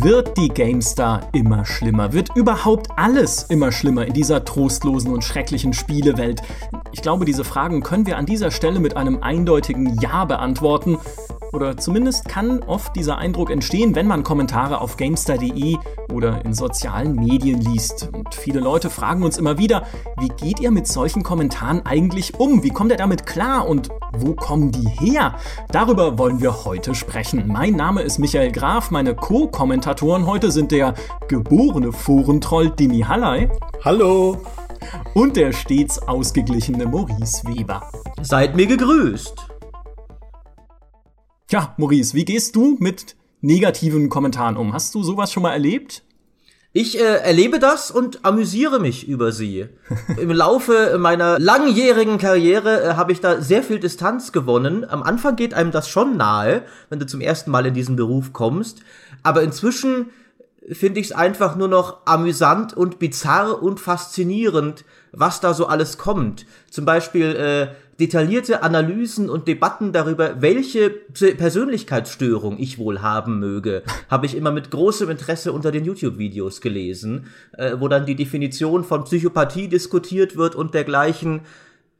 Wird die GameStar immer schlimmer? Wird überhaupt alles immer schlimmer in dieser trostlosen und schrecklichen Spielewelt? Ich glaube, diese Fragen können wir an dieser Stelle mit einem eindeutigen Ja beantworten. Oder zumindest kann oft dieser Eindruck entstehen, wenn man Kommentare auf gamestar.de oder in sozialen Medien liest. Und viele Leute fragen uns immer wieder, wie geht ihr mit solchen Kommentaren eigentlich um? Wie kommt ihr damit klar und wo kommen die her? Darüber wollen wir heute sprechen. Mein Name ist Michael Graf, meine Co-Kommentatoren heute sind der geborene Forentroll Dimi Hallei. Hallo. Und der stets ausgeglichene Maurice Weber. Seid mir gegrüßt. Ja, Maurice, wie gehst du mit negativen Kommentaren um? Hast du sowas schon mal erlebt? Ich äh, erlebe das und amüsiere mich über sie. Im Laufe meiner langjährigen Karriere äh, habe ich da sehr viel Distanz gewonnen. Am Anfang geht einem das schon nahe, wenn du zum ersten Mal in diesen Beruf kommst. Aber inzwischen finde ich es einfach nur noch amüsant und bizarr und faszinierend, was da so alles kommt. Zum Beispiel äh, detaillierte Analysen und Debatten darüber, welche Persönlichkeitsstörung ich wohl haben möge, habe ich immer mit großem Interesse unter den YouTube-Videos gelesen, äh, wo dann die Definition von Psychopathie diskutiert wird und dergleichen.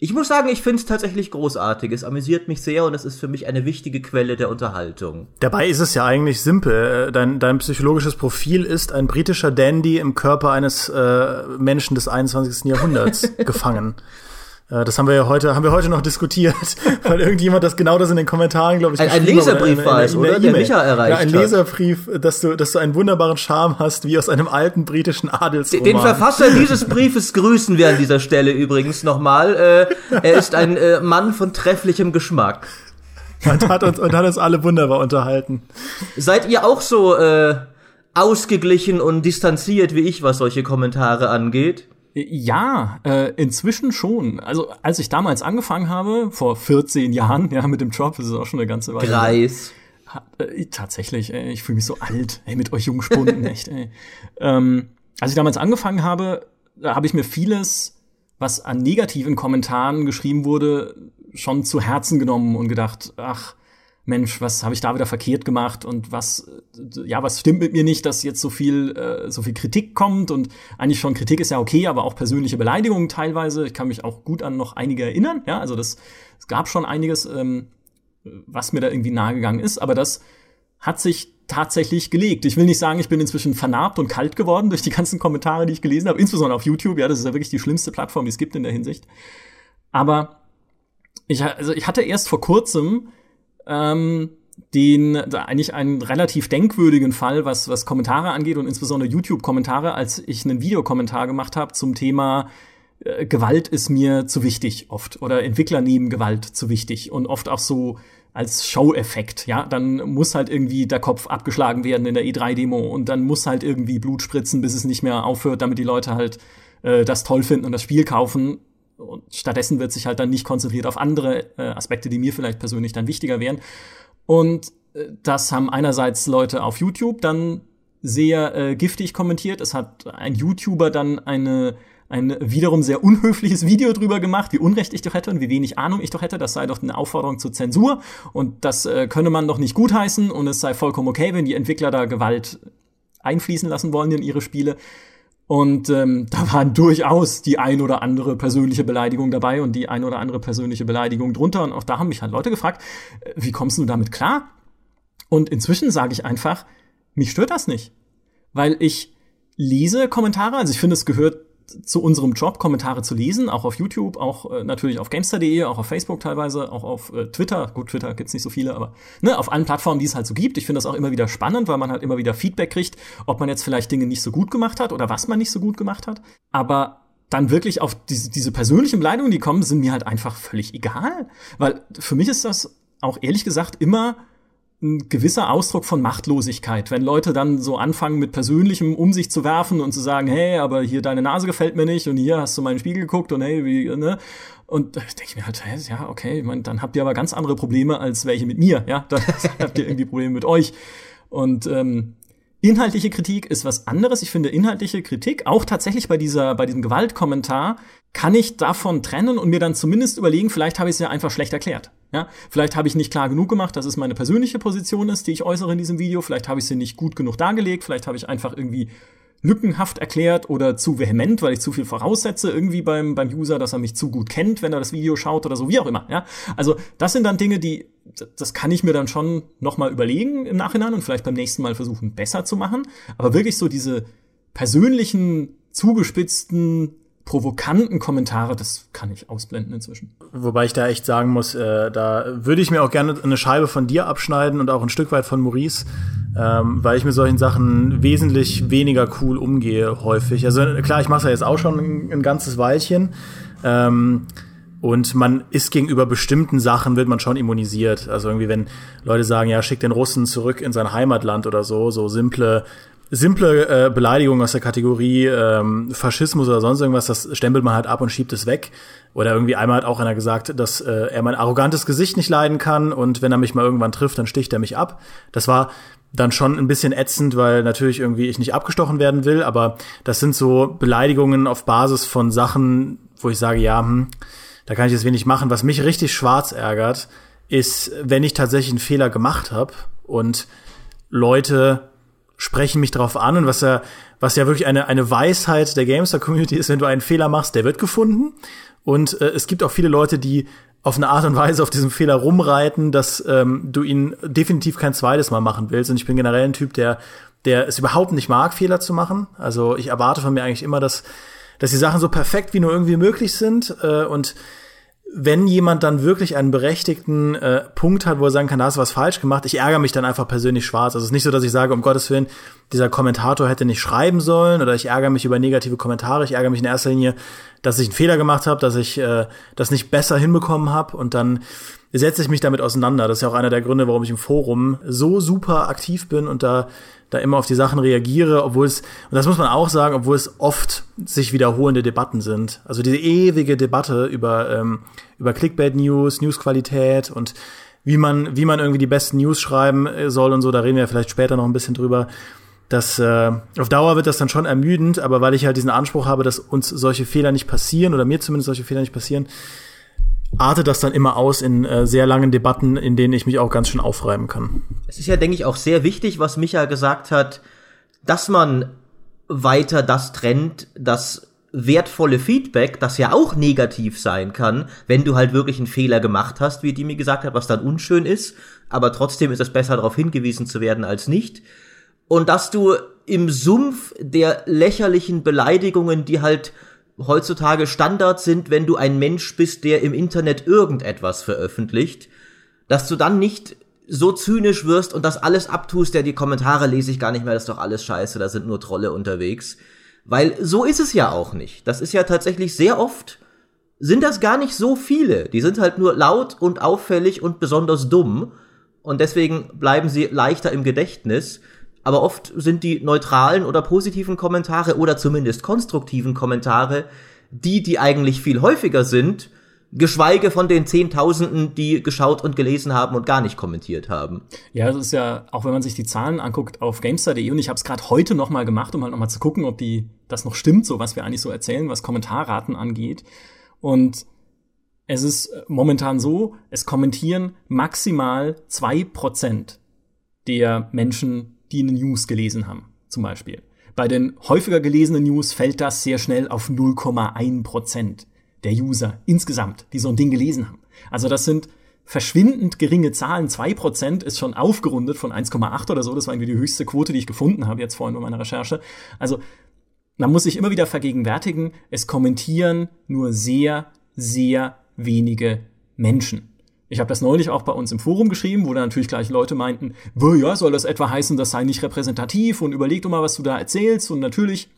Ich muss sagen, ich finde es tatsächlich großartig. Es amüsiert mich sehr und es ist für mich eine wichtige Quelle der Unterhaltung. Dabei ist es ja eigentlich simpel. Äh, dein, dein psychologisches Profil ist ein britischer Dandy im Körper eines äh, Menschen des 21. Jahrhunderts gefangen. Äh, das haben wir ja heute, haben wir heute noch diskutiert, weil irgendjemand das genau das in den Kommentaren, glaube ich, ein, ein Leserbrief war es, oder? Der Micha erreicht. Ja, ein Leserbrief, dass du, dass du einen wunderbaren Charme hast, wie aus einem alten britischen Adelsroman. Den Verfasser dieses Briefes grüßen wir an dieser Stelle übrigens nochmal. Äh, er ist ein äh, Mann von trefflichem Geschmack. Und hat uns, und hat uns alle wunderbar unterhalten. Seid ihr auch so äh, ausgeglichen und distanziert wie ich, was solche Kommentare angeht? Ja, äh, inzwischen schon. Also als ich damals angefangen habe, vor 14 Jahren, ja, mit dem Job, das ist auch schon eine ganze Weile. Greis. Äh, tatsächlich, ey, ich fühle mich so alt, ey, mit euch Jungspunden, echt, ey. Ähm, als ich damals angefangen habe, da habe ich mir vieles, was an negativen Kommentaren geschrieben wurde, schon zu Herzen genommen und gedacht, ach, Mensch, was habe ich da wieder verkehrt gemacht und was, ja, was stimmt mit mir nicht, dass jetzt so viel, äh, so viel Kritik kommt und eigentlich schon Kritik ist ja okay, aber auch persönliche Beleidigungen teilweise. Ich kann mich auch gut an noch einige erinnern, ja, also das, es gab schon einiges, ähm, was mir da irgendwie nahegegangen ist, aber das hat sich tatsächlich gelegt. Ich will nicht sagen, ich bin inzwischen vernarbt und kalt geworden durch die ganzen Kommentare, die ich gelesen habe, insbesondere auf YouTube. Ja, das ist ja wirklich die schlimmste Plattform, die es gibt in der Hinsicht. Aber ich, also ich hatte erst vor kurzem ähm, den eigentlich einen relativ denkwürdigen Fall, was, was Kommentare angeht und insbesondere YouTube-Kommentare, als ich einen Videokommentar gemacht habe zum Thema äh, Gewalt ist mir zu wichtig oft oder Entwickler nehmen Gewalt zu wichtig und oft auch so als Show-Effekt, ja, dann muss halt irgendwie der Kopf abgeschlagen werden in der E3-Demo und dann muss halt irgendwie Blut spritzen, bis es nicht mehr aufhört, damit die Leute halt äh, das toll finden und das Spiel kaufen und stattdessen wird sich halt dann nicht konzentriert auf andere äh, Aspekte, die mir vielleicht persönlich dann wichtiger wären. Und äh, das haben einerseits Leute auf YouTube dann sehr äh, giftig kommentiert. Es hat ein YouTuber dann eine ein wiederum sehr unhöfliches Video drüber gemacht, wie unrecht ich doch hätte und wie wenig Ahnung ich doch hätte. Das sei doch eine Aufforderung zur Zensur und das äh, könne man doch nicht gutheißen und es sei vollkommen okay, wenn die Entwickler da Gewalt einfließen lassen wollen in ihre Spiele. Und ähm, da waren durchaus die ein oder andere persönliche Beleidigung dabei und die ein oder andere persönliche Beleidigung drunter. Und auch da haben mich halt Leute gefragt, äh, wie kommst du damit klar? Und inzwischen sage ich einfach, mich stört das nicht. Weil ich lese Kommentare, also ich finde, es gehört zu unserem Job, Kommentare zu lesen, auch auf YouTube, auch äh, natürlich auf Gamester.de, auch auf Facebook teilweise, auch auf äh, Twitter. Gut, Twitter gibt's nicht so viele, aber ne, auf allen Plattformen, die es halt so gibt. Ich finde das auch immer wieder spannend, weil man halt immer wieder Feedback kriegt, ob man jetzt vielleicht Dinge nicht so gut gemacht hat oder was man nicht so gut gemacht hat. Aber dann wirklich auf diese, diese persönlichen Beleidigungen, die kommen, sind mir halt einfach völlig egal. Weil für mich ist das auch ehrlich gesagt immer ein gewisser Ausdruck von Machtlosigkeit, wenn Leute dann so anfangen, mit Persönlichem um sich zu werfen und zu sagen, hey, aber hier deine Nase gefällt mir nicht und hier hast du meinen Spiegel geguckt und hey, wie, ne? Und da denke ich mir halt, ja, okay, ich mein, dann habt ihr aber ganz andere Probleme als welche mit mir, ja? Dann habt ihr irgendwie Probleme mit euch. Und ähm, Inhaltliche Kritik ist was anderes. Ich finde inhaltliche Kritik, auch tatsächlich bei dieser, bei diesem Gewaltkommentar, kann ich davon trennen und mir dann zumindest überlegen, vielleicht habe ich es ja einfach schlecht erklärt. Ja, vielleicht habe ich nicht klar genug gemacht, dass es meine persönliche Position ist, die ich äußere in diesem Video. Vielleicht habe ich sie nicht gut genug dargelegt. Vielleicht habe ich einfach irgendwie lückenhaft erklärt oder zu vehement, weil ich zu viel voraussetze irgendwie beim, beim User, dass er mich zu gut kennt, wenn er das Video schaut oder so, wie auch immer. Ja, also das sind dann Dinge, die das kann ich mir dann schon noch mal überlegen im Nachhinein und vielleicht beim nächsten Mal versuchen besser zu machen. Aber wirklich so diese persönlichen, zugespitzten provokanten Kommentare, das kann ich ausblenden inzwischen. Wobei ich da echt sagen muss, äh, da würde ich mir auch gerne eine Scheibe von dir abschneiden und auch ein Stück weit von Maurice, ähm, weil ich mit solchen Sachen wesentlich weniger cool umgehe häufig. Also klar, ich mache ja jetzt auch schon ein, ein ganzes Weilchen. Ähm, und man ist gegenüber bestimmten Sachen wird man schon immunisiert. Also irgendwie, wenn Leute sagen, ja, schick den Russen zurück in sein Heimatland oder so, so simple simple äh, Beleidigung aus der Kategorie ähm, Faschismus oder sonst irgendwas, das stempelt man halt ab und schiebt es weg. Oder irgendwie einmal hat auch einer gesagt, dass äh, er mein arrogantes Gesicht nicht leiden kann und wenn er mich mal irgendwann trifft, dann sticht er mich ab. Das war dann schon ein bisschen ätzend, weil natürlich irgendwie ich nicht abgestochen werden will, aber das sind so Beleidigungen auf Basis von Sachen, wo ich sage, ja, hm, da kann ich jetzt wenig machen. Was mich richtig schwarz ärgert, ist, wenn ich tatsächlich einen Fehler gemacht habe und Leute sprechen mich darauf an und was ja, was ja wirklich eine, eine Weisheit der Gamester-Community ist, wenn du einen Fehler machst, der wird gefunden. Und äh, es gibt auch viele Leute, die auf eine Art und Weise auf diesem Fehler rumreiten, dass ähm, du ihn definitiv kein zweites Mal machen willst. Und ich bin generell ein Typ, der, der es überhaupt nicht mag, Fehler zu machen. Also ich erwarte von mir eigentlich immer, dass, dass die Sachen so perfekt wie nur irgendwie möglich sind. Äh, und wenn jemand dann wirklich einen berechtigten äh, Punkt hat, wo er sagen kann, da hast du was falsch gemacht, ich ärgere mich dann einfach persönlich schwarz. Also es ist nicht so, dass ich sage, um Gottes Willen, dieser Kommentator hätte nicht schreiben sollen oder ich ärgere mich über negative Kommentare. Ich ärgere mich in erster Linie, dass ich einen Fehler gemacht habe, dass ich äh, das nicht besser hinbekommen habe und dann setze ich mich damit auseinander. Das ist ja auch einer der Gründe, warum ich im Forum so super aktiv bin und da da immer auf die Sachen reagiere, obwohl es, und das muss man auch sagen, obwohl es oft sich wiederholende Debatten sind. Also diese ewige Debatte über, ähm, über Clickbait-News, Newsqualität und wie man, wie man irgendwie die besten News schreiben äh, soll und so, da reden wir vielleicht später noch ein bisschen drüber. Das, äh, auf Dauer wird das dann schon ermüdend, aber weil ich halt diesen Anspruch habe, dass uns solche Fehler nicht passieren oder mir zumindest solche Fehler nicht passieren, artet das dann immer aus in äh, sehr langen Debatten, in denen ich mich auch ganz schön aufreiben kann. Es ist ja, denke ich, auch sehr wichtig, was Micha gesagt hat, dass man weiter das trennt, das wertvolle Feedback, das ja auch negativ sein kann, wenn du halt wirklich einen Fehler gemacht hast, wie Dimi gesagt hat, was dann unschön ist, aber trotzdem ist es besser darauf hingewiesen zu werden als nicht. Und dass du im Sumpf der lächerlichen Beleidigungen, die halt heutzutage Standard sind, wenn du ein Mensch bist, der im Internet irgendetwas veröffentlicht, dass du dann nicht so zynisch wirst und das alles abtust, der die Kommentare lese ich gar nicht mehr, das ist doch alles scheiße, da sind nur Trolle unterwegs. Weil so ist es ja auch nicht. Das ist ja tatsächlich sehr oft, sind das gar nicht so viele. Die sind halt nur laut und auffällig und besonders dumm. Und deswegen bleiben sie leichter im Gedächtnis aber oft sind die neutralen oder positiven Kommentare oder zumindest konstruktiven Kommentare die, die eigentlich viel häufiger sind, geschweige von den Zehntausenden, die geschaut und gelesen haben und gar nicht kommentiert haben. Ja, das ist ja, auch wenn man sich die Zahlen anguckt auf Gamestar.de und ich habe es gerade heute noch mal gemacht, um halt noch mal zu gucken, ob die das noch stimmt, so was wir eigentlich so erzählen, was Kommentarraten angeht. Und es ist momentan so, es kommentieren maximal zwei Prozent der Menschen, die eine News gelesen haben, zum Beispiel. Bei den häufiger gelesenen News fällt das sehr schnell auf 0,1 Prozent der User insgesamt, die so ein Ding gelesen haben. Also das sind verschwindend geringe Zahlen. 2% ist schon aufgerundet von 1,8 oder so. Das war irgendwie die höchste Quote, die ich gefunden habe jetzt vorhin bei meiner Recherche. Also man muss sich immer wieder vergegenwärtigen, es kommentieren nur sehr, sehr wenige Menschen. Ich habe das neulich auch bei uns im Forum geschrieben, wo dann natürlich gleich Leute meinten, ja, soll das etwa heißen, das sei nicht repräsentativ und überleg doch mal, was du da erzählst. Und natürlich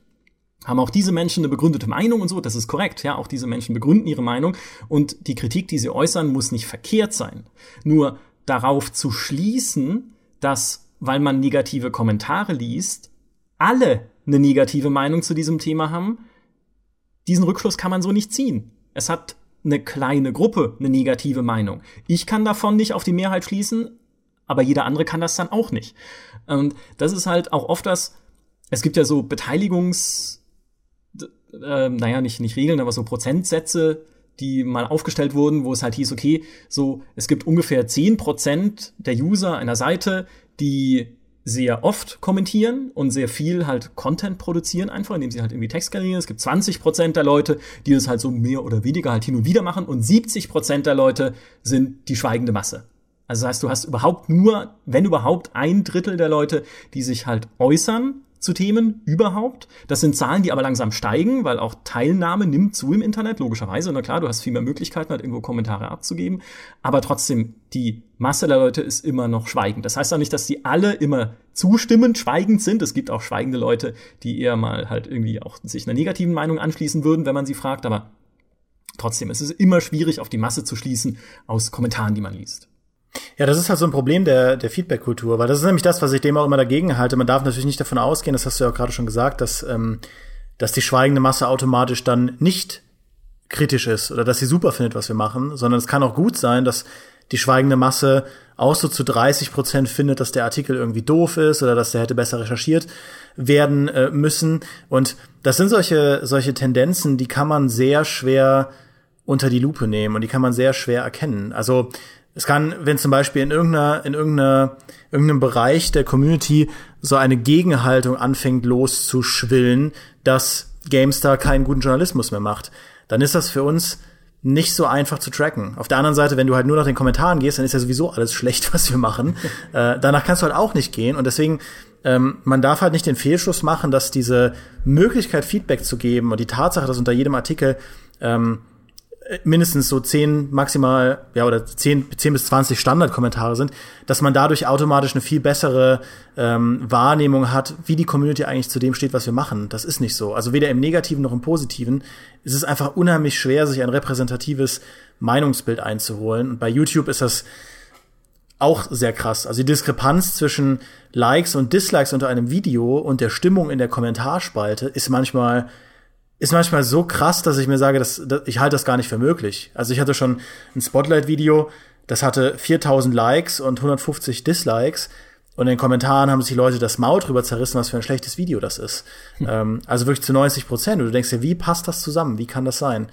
haben auch diese Menschen eine begründete Meinung und so, das ist korrekt, ja, auch diese Menschen begründen ihre Meinung und die Kritik, die sie äußern, muss nicht verkehrt sein. Nur darauf zu schließen, dass, weil man negative Kommentare liest, alle eine negative Meinung zu diesem Thema haben, diesen Rückschluss kann man so nicht ziehen. Es hat eine kleine Gruppe eine negative Meinung. Ich kann davon nicht auf die Mehrheit schließen, aber jeder andere kann das dann auch nicht. Und das ist halt auch oft das, es gibt ja so Beteiligungs, äh, naja, nicht, nicht Regeln, aber so Prozentsätze, die mal aufgestellt wurden, wo es halt hieß, okay, so, es gibt ungefähr zehn Prozent der User einer Seite, die sehr oft kommentieren und sehr viel halt Content produzieren einfach, indem sie halt irgendwie Text generieren. Es gibt 20 Prozent der Leute, die das halt so mehr oder weniger halt hin und wieder machen und 70 Prozent der Leute sind die schweigende Masse. Also das heißt, du hast überhaupt nur, wenn überhaupt, ein Drittel der Leute, die sich halt äußern zu Themen überhaupt. Das sind Zahlen, die aber langsam steigen, weil auch Teilnahme nimmt zu im Internet, logischerweise. Na klar, du hast viel mehr Möglichkeiten, halt irgendwo Kommentare abzugeben. Aber trotzdem, die Masse der Leute ist immer noch schweigend. Das heißt auch nicht, dass die alle immer zustimmend schweigend sind. Es gibt auch schweigende Leute, die eher mal halt irgendwie auch sich einer negativen Meinung anschließen würden, wenn man sie fragt. Aber trotzdem, es ist immer schwierig, auf die Masse zu schließen aus Kommentaren, die man liest. Ja, das ist halt so ein Problem der, der Feedback-Kultur, weil das ist nämlich das, was ich dem auch immer dagegen halte. Man darf natürlich nicht davon ausgehen, das hast du ja auch gerade schon gesagt, dass, ähm, dass die schweigende Masse automatisch dann nicht kritisch ist oder dass sie super findet, was wir machen, sondern es kann auch gut sein, dass die schweigende Masse auch so zu 30 Prozent findet, dass der Artikel irgendwie doof ist oder dass der hätte besser recherchiert werden äh, müssen. Und das sind solche, solche Tendenzen, die kann man sehr schwer unter die Lupe nehmen und die kann man sehr schwer erkennen. Also es kann, wenn zum Beispiel in irgendeiner, in irgendeiner, irgendeinem Bereich der Community so eine Gegenhaltung anfängt loszuschwillen, dass GameStar keinen guten Journalismus mehr macht, dann ist das für uns nicht so einfach zu tracken. Auf der anderen Seite, wenn du halt nur nach den Kommentaren gehst, dann ist ja sowieso alles schlecht, was wir machen. äh, danach kannst du halt auch nicht gehen. Und deswegen, ähm, man darf halt nicht den Fehlschluss machen, dass diese Möglichkeit, Feedback zu geben und die Tatsache, dass unter jedem Artikel ähm, mindestens so zehn maximal, ja, oder zehn, zehn bis zwanzig Standardkommentare sind, dass man dadurch automatisch eine viel bessere ähm, Wahrnehmung hat, wie die Community eigentlich zu dem steht, was wir machen. Das ist nicht so. Also weder im Negativen noch im Positiven. Es ist einfach unheimlich schwer, sich ein repräsentatives Meinungsbild einzuholen. Und bei YouTube ist das auch sehr krass. Also die Diskrepanz zwischen Likes und Dislikes unter einem Video und der Stimmung in der Kommentarspalte ist manchmal ist manchmal so krass, dass ich mir sage, dass, dass ich halte das gar nicht für möglich. Also ich hatte schon ein Spotlight-Video, das hatte 4000 Likes und 150 Dislikes. Und in den Kommentaren haben sich die Leute das Maul drüber zerrissen, was für ein schlechtes Video das ist. Hm. Ähm, also wirklich zu 90 Prozent. Und du denkst dir, wie passt das zusammen? Wie kann das sein?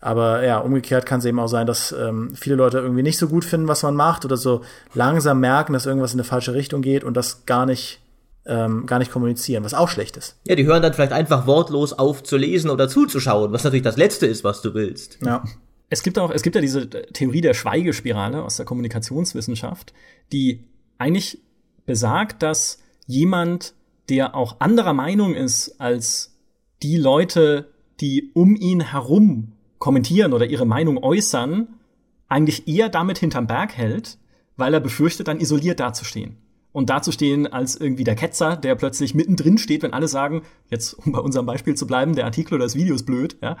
Aber ja, umgekehrt kann es eben auch sein, dass ähm, viele Leute irgendwie nicht so gut finden, was man macht oder so langsam merken, dass irgendwas in eine falsche Richtung geht und das gar nicht ähm, gar nicht kommunizieren, was auch schlecht ist. Ja, die hören dann vielleicht einfach wortlos auf zu lesen oder zuzuschauen, was natürlich das Letzte ist, was du willst. Ja. Es gibt auch, es gibt ja diese Theorie der Schweigespirale aus der Kommunikationswissenschaft, die eigentlich besagt, dass jemand, der auch anderer Meinung ist als die Leute, die um ihn herum kommentieren oder ihre Meinung äußern, eigentlich eher damit hinterm Berg hält, weil er befürchtet, dann isoliert dazustehen und dazustehen als irgendwie der Ketzer, der plötzlich mittendrin steht, wenn alle sagen, jetzt um bei unserem Beispiel zu bleiben, der Artikel oder das Video ist blöd, ja,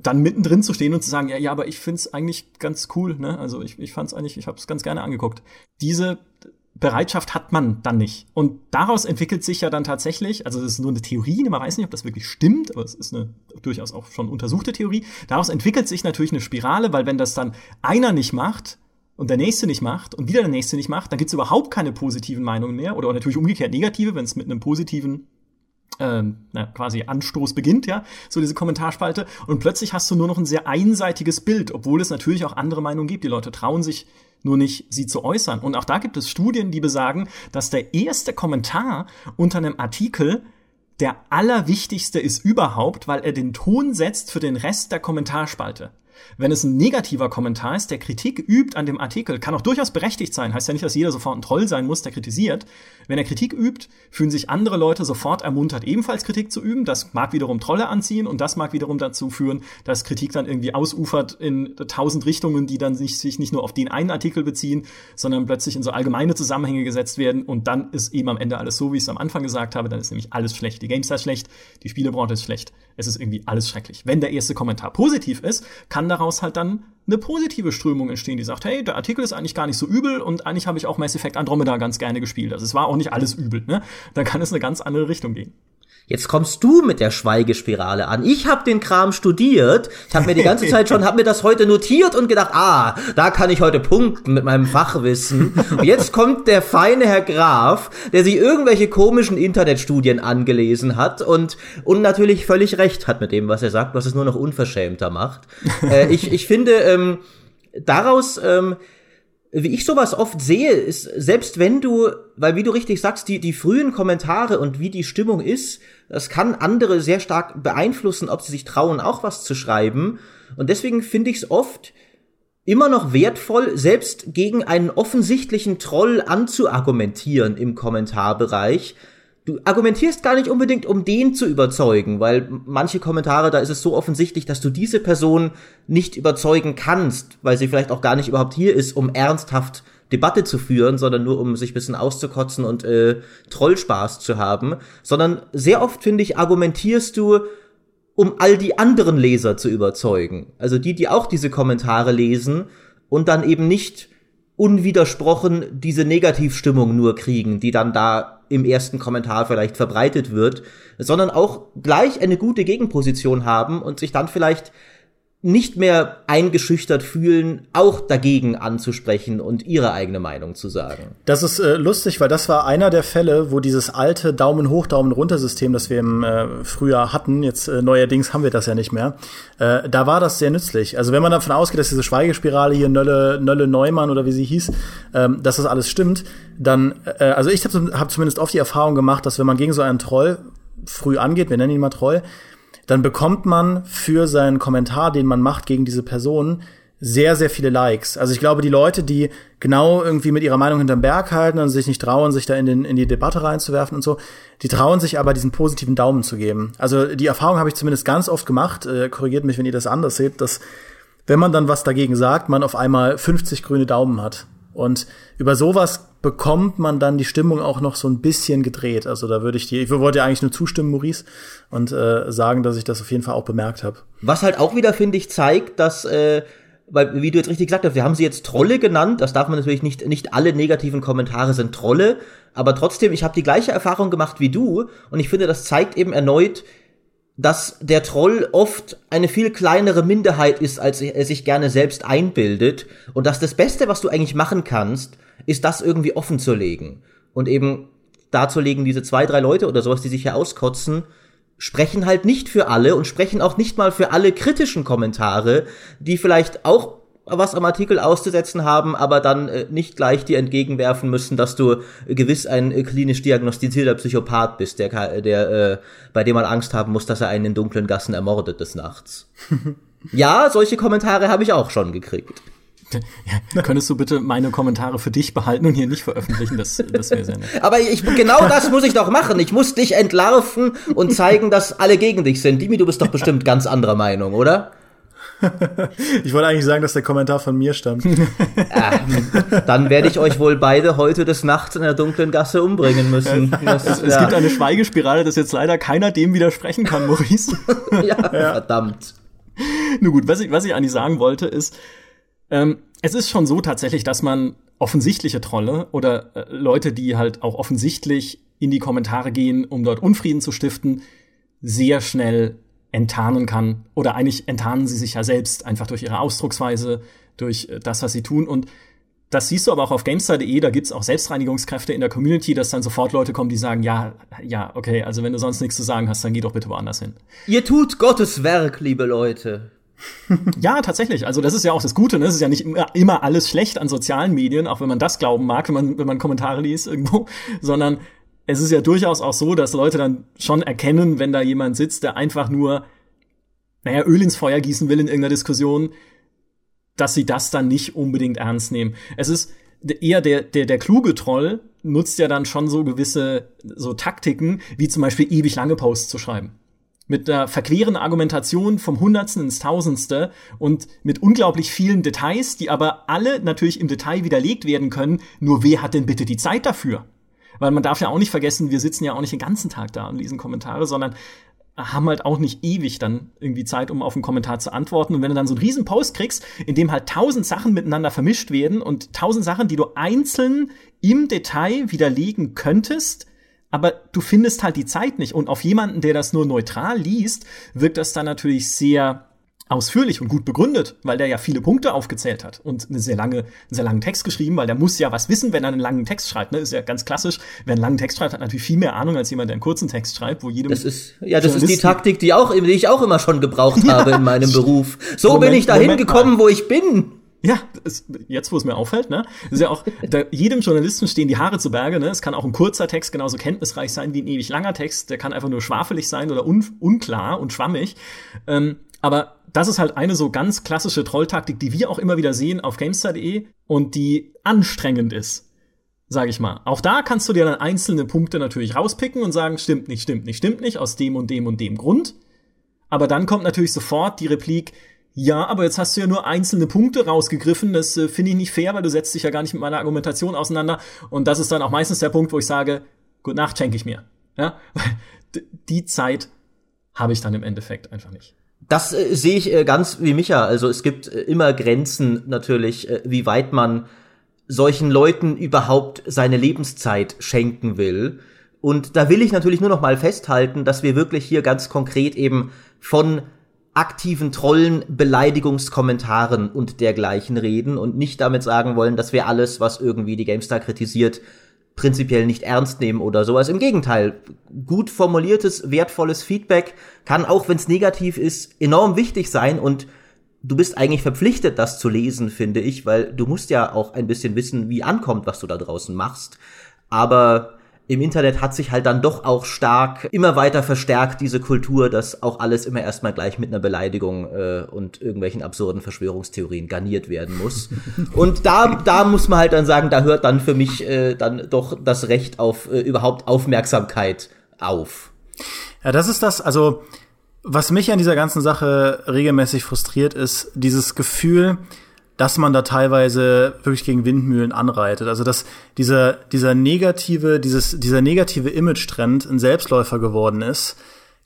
dann mittendrin zu stehen und zu sagen, ja, ja, aber ich find's eigentlich ganz cool, ne? Also ich, ich fand's eigentlich, ich habe es ganz gerne angeguckt. Diese Bereitschaft hat man dann nicht. Und daraus entwickelt sich ja dann tatsächlich, also das ist nur eine Theorie, man weiß nicht, ob das wirklich stimmt, aber es ist eine durchaus auch schon untersuchte Theorie. Daraus entwickelt sich natürlich eine Spirale, weil wenn das dann einer nicht macht, und der nächste nicht macht und wieder der nächste nicht macht, dann gibt's überhaupt keine positiven Meinungen mehr oder natürlich umgekehrt negative, wenn es mit einem positiven ähm, na, quasi Anstoß beginnt, ja, so diese Kommentarspalte. Und plötzlich hast du nur noch ein sehr einseitiges Bild, obwohl es natürlich auch andere Meinungen gibt. Die Leute trauen sich nur nicht, sie zu äußern. Und auch da gibt es Studien, die besagen, dass der erste Kommentar unter einem Artikel der allerwichtigste ist überhaupt, weil er den Ton setzt für den Rest der Kommentarspalte. Wenn es ein negativer Kommentar ist, der Kritik übt an dem Artikel, kann auch durchaus berechtigt sein. Heißt ja nicht, dass jeder sofort ein Troll sein muss, der kritisiert. Wenn er Kritik übt, fühlen sich andere Leute sofort ermuntert, ebenfalls Kritik zu üben. Das mag wiederum Trolle anziehen und das mag wiederum dazu führen, dass Kritik dann irgendwie ausufert in tausend Richtungen, die dann sich, sich nicht nur auf den einen Artikel beziehen, sondern plötzlich in so allgemeine Zusammenhänge gesetzt werden. Und dann ist eben am Ende alles so, wie ich es am Anfang gesagt habe. Dann ist nämlich alles schlecht. Die GameStar schlecht, die Spielebranche ist schlecht. Es ist irgendwie alles schrecklich. Wenn der erste Kommentar positiv ist, kann daraus halt dann eine positive Strömung entstehen, die sagt, hey, der Artikel ist eigentlich gar nicht so übel und eigentlich habe ich auch Mass Effect Andromeda ganz gerne gespielt. Also es war auch nicht alles übel, ne? Dann kann es eine ganz andere Richtung gehen. Jetzt kommst du mit der Schweigespirale an. Ich habe den Kram studiert. Ich habe mir die ganze Zeit schon, habe mir das heute notiert und gedacht, ah, da kann ich heute punkten mit meinem Fachwissen. Und jetzt kommt der feine Herr Graf, der sich irgendwelche komischen Internetstudien angelesen hat und, und natürlich völlig recht hat mit dem, was er sagt, was es nur noch unverschämter macht. äh, ich, ich finde, ähm, daraus ähm, wie ich sowas oft sehe, ist, selbst wenn du, weil wie du richtig sagst, die, die frühen Kommentare und wie die Stimmung ist, das kann andere sehr stark beeinflussen, ob sie sich trauen, auch was zu schreiben. Und deswegen finde ich es oft immer noch wertvoll, selbst gegen einen offensichtlichen Troll anzuargumentieren im Kommentarbereich, du argumentierst gar nicht unbedingt, um den zu überzeugen, weil manche Kommentare, da ist es so offensichtlich, dass du diese Person nicht überzeugen kannst, weil sie vielleicht auch gar nicht überhaupt hier ist, um ernsthaft Debatte zu führen, sondern nur um sich ein bisschen auszukotzen und äh, Trollspaß zu haben, sondern sehr oft, finde ich, argumentierst du, um all die anderen Leser zu überzeugen. Also die, die auch diese Kommentare lesen und dann eben nicht unwidersprochen diese Negativstimmung nur kriegen, die dann da im ersten Kommentar vielleicht verbreitet wird, sondern auch gleich eine gute Gegenposition haben und sich dann vielleicht nicht mehr eingeschüchtert fühlen, auch dagegen anzusprechen und ihre eigene Meinung zu sagen. Das ist äh, lustig, weil das war einer der Fälle, wo dieses alte Daumen hoch, Daumen runter System, das wir im äh, Frühjahr hatten, jetzt äh, neuerdings haben wir das ja nicht mehr, äh, da war das sehr nützlich. Also wenn man davon ausgeht, dass diese Schweigespirale hier Nölle, Nölle Neumann oder wie sie hieß, ähm, dass das alles stimmt, dann, äh, also ich habe hab zumindest oft die Erfahrung gemacht, dass wenn man gegen so einen Troll früh angeht, wir nennen ihn mal Troll, dann bekommt man für seinen Kommentar, den man macht gegen diese Person, sehr, sehr viele Likes. Also ich glaube, die Leute, die genau irgendwie mit ihrer Meinung hinterm Berg halten und sich nicht trauen, sich da in, den, in die Debatte reinzuwerfen und so, die trauen sich aber diesen positiven Daumen zu geben. Also die Erfahrung habe ich zumindest ganz oft gemacht, äh, korrigiert mich, wenn ihr das anders seht, dass wenn man dann was dagegen sagt, man auf einmal 50 grüne Daumen hat. Und über sowas bekommt man dann die Stimmung auch noch so ein bisschen gedreht. Also da würde ich dir, ich wollte dir eigentlich nur zustimmen, Maurice, und äh, sagen, dass ich das auf jeden Fall auch bemerkt habe. Was halt auch wieder, finde ich, zeigt, dass äh, weil, wie du jetzt richtig gesagt hast, wir haben sie jetzt Trolle genannt. Das darf man natürlich nicht, nicht alle negativen Kommentare sind Trolle. Aber trotzdem, ich habe die gleiche Erfahrung gemacht wie du. Und ich finde, das zeigt eben erneut, dass der Troll oft eine viel kleinere Minderheit ist, als er sich gerne selbst einbildet. Und dass das Beste, was du eigentlich machen kannst, ist das irgendwie offen zu legen. Und eben darzulegen, diese zwei, drei Leute oder sowas, die sich hier auskotzen, sprechen halt nicht für alle und sprechen auch nicht mal für alle kritischen Kommentare, die vielleicht auch was am Artikel auszusetzen haben, aber dann äh, nicht gleich dir entgegenwerfen müssen, dass du äh, gewiss ein äh, klinisch diagnostizierter Psychopath bist, der, der äh, bei dem man Angst haben muss, dass er einen in dunklen Gassen ermordet des Nachts. ja, solche Kommentare habe ich auch schon gekriegt. Ja, könntest du bitte meine Kommentare für dich behalten und hier nicht veröffentlichen? Das, das wäre sehr nett. Aber ich, genau das muss ich doch machen. Ich muss dich entlarven und zeigen, dass alle gegen dich sind. Dimi, du bist doch bestimmt ganz anderer Meinung, oder? Ich wollte eigentlich sagen, dass der Kommentar von mir stammt. Ah, dann werde ich euch wohl beide heute des Nachts in der dunklen Gasse umbringen müssen. Das, es, es gibt eine Schweigespirale, dass jetzt leider keiner dem widersprechen kann, Maurice. ja, ja, verdammt. Nun gut, was ich, was ich eigentlich sagen wollte, ist, ähm, es ist schon so tatsächlich, dass man offensichtliche Trolle oder äh, Leute, die halt auch offensichtlich in die Kommentare gehen, um dort Unfrieden zu stiften, sehr schnell enttarnen kann. Oder eigentlich enttarnen sie sich ja selbst einfach durch ihre Ausdrucksweise, durch äh, das, was sie tun. Und das siehst du aber auch auf GameStar.de, da gibt's auch Selbstreinigungskräfte in der Community, dass dann sofort Leute kommen, die sagen, ja, ja, okay, also wenn du sonst nichts zu sagen hast, dann geh doch bitte woanders hin. Ihr tut Gottes Werk, liebe Leute. ja, tatsächlich. Also das ist ja auch das Gute. Ne? Es ist ja nicht immer, alles schlecht an sozialen Medien, auch wenn man das glauben mag, wenn man, wenn man Kommentare liest irgendwo, sondern es ist ja durchaus auch so, dass Leute dann schon erkennen, wenn da jemand sitzt, der einfach nur, naja, Öl ins Feuer gießen will in irgendeiner Diskussion, dass sie das dann nicht unbedingt ernst nehmen. Es ist eher der, der, der kluge Troll nutzt ja dann schon so gewisse so Taktiken, wie zum Beispiel ewig lange Posts zu schreiben mit der verqueren Argumentation vom Hundertsten ins Tausendste und mit unglaublich vielen Details, die aber alle natürlich im Detail widerlegt werden können. Nur wer hat denn bitte die Zeit dafür? Weil man darf ja auch nicht vergessen, wir sitzen ja auch nicht den ganzen Tag da und lesen Kommentare, sondern haben halt auch nicht ewig dann irgendwie Zeit, um auf einen Kommentar zu antworten. Und wenn du dann so einen riesen Post kriegst, in dem halt tausend Sachen miteinander vermischt werden und tausend Sachen, die du einzeln im Detail widerlegen könntest, aber du findest halt die Zeit nicht. Und auf jemanden, der das nur neutral liest, wirkt das dann natürlich sehr ausführlich und gut begründet, weil der ja viele Punkte aufgezählt hat und eine sehr lange, einen sehr langen Text geschrieben, weil der muss ja was wissen, wenn er einen langen Text schreibt. Ne? Ist ja ganz klassisch. Wer einen langen Text schreibt, hat natürlich viel mehr Ahnung als jemand, der einen kurzen Text schreibt, wo jedem. Das ist ja, das ist die Taktik, die auch, die ich auch immer schon gebraucht ja. habe in meinem Beruf. So Moment, bin ich dahin Moment gekommen, mal. wo ich bin. Ja, es, jetzt wo es mir auffällt, ne, ist ja auch da, jedem Journalisten stehen die Haare zu Berge, ne. Es kann auch ein kurzer Text genauso kenntnisreich sein wie ein ewig langer Text. Der kann einfach nur schwafelig sein oder un, unklar und schwammig. Ähm, aber das ist halt eine so ganz klassische Trolltaktik, die wir auch immer wieder sehen auf GameStar.de und die anstrengend ist, sage ich mal. Auch da kannst du dir dann einzelne Punkte natürlich rauspicken und sagen, stimmt nicht, stimmt nicht, stimmt nicht, aus dem und dem und dem Grund. Aber dann kommt natürlich sofort die Replik, ja, aber jetzt hast du ja nur einzelne Punkte rausgegriffen. Das äh, finde ich nicht fair, weil du setzt dich ja gar nicht mit meiner Argumentation auseinander. Und das ist dann auch meistens der Punkt, wo ich sage, gut Nacht schenke ich mir. Ja, die Zeit habe ich dann im Endeffekt einfach nicht. Das äh, sehe ich äh, ganz wie Micha. Also es gibt äh, immer Grenzen natürlich, äh, wie weit man solchen Leuten überhaupt seine Lebenszeit schenken will. Und da will ich natürlich nur noch mal festhalten, dass wir wirklich hier ganz konkret eben von aktiven Trollen, Beleidigungskommentaren und dergleichen reden und nicht damit sagen wollen, dass wir alles, was irgendwie die GameStar kritisiert, prinzipiell nicht ernst nehmen oder sowas. Im Gegenteil, gut formuliertes, wertvolles Feedback kann, auch wenn es negativ ist, enorm wichtig sein und du bist eigentlich verpflichtet, das zu lesen, finde ich, weil du musst ja auch ein bisschen wissen, wie ankommt, was du da draußen machst. Aber im Internet hat sich halt dann doch auch stark immer weiter verstärkt diese Kultur, dass auch alles immer erstmal gleich mit einer Beleidigung äh, und irgendwelchen absurden Verschwörungstheorien garniert werden muss. und da, da muss man halt dann sagen, da hört dann für mich äh, dann doch das Recht auf äh, überhaupt Aufmerksamkeit auf. Ja, das ist das, also was mich an dieser ganzen Sache regelmäßig frustriert, ist dieses Gefühl, dass man da teilweise wirklich gegen Windmühlen anreitet. Also dass dieser, dieser negative, dieses, dieser negative Image-Trend ein Selbstläufer geworden ist,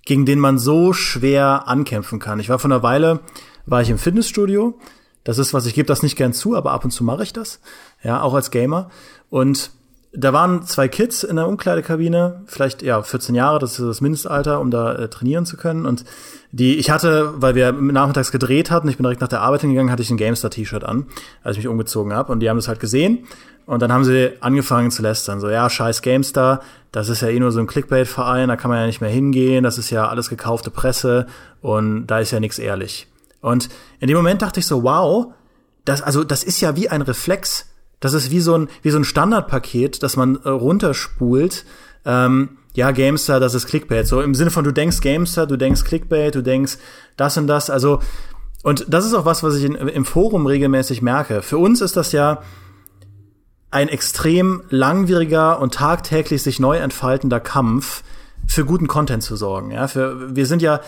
gegen den man so schwer ankämpfen kann. Ich war vor einer Weile, war ich im Fitnessstudio. Das ist was, ich gebe das nicht gern zu, aber ab und zu mache ich das. Ja, auch als Gamer. Und da waren zwei Kids in der Umkleidekabine, vielleicht ja 14 Jahre, das ist das Mindestalter, um da äh, trainieren zu können. Und die, ich hatte, weil wir nachmittags gedreht hatten, ich bin direkt nach der Arbeit hingegangen, hatte ich ein GameStar-T-Shirt an, als ich mich umgezogen habe. Und die haben das halt gesehen. Und dann haben sie angefangen zu lästern. So, ja, scheiß GameStar, das ist ja eh nur so ein Clickbait-Verein, da kann man ja nicht mehr hingehen, das ist ja alles gekaufte Presse und da ist ja nichts ehrlich. Und in dem Moment dachte ich so, wow, das, also, das ist ja wie ein Reflex. Das ist wie so ein, wie so ein Standardpaket, das man äh, runterspult. Ähm, ja, Gamestar, das ist Clickbait. So im Sinne von, du denkst Gamestar, du denkst Clickbait, du denkst das und das. Also, und das ist auch was, was ich in, im Forum regelmäßig merke. Für uns ist das ja ein extrem langwieriger und tagtäglich sich neu entfaltender Kampf, für guten Content zu sorgen. Ja, für, wir sind ja,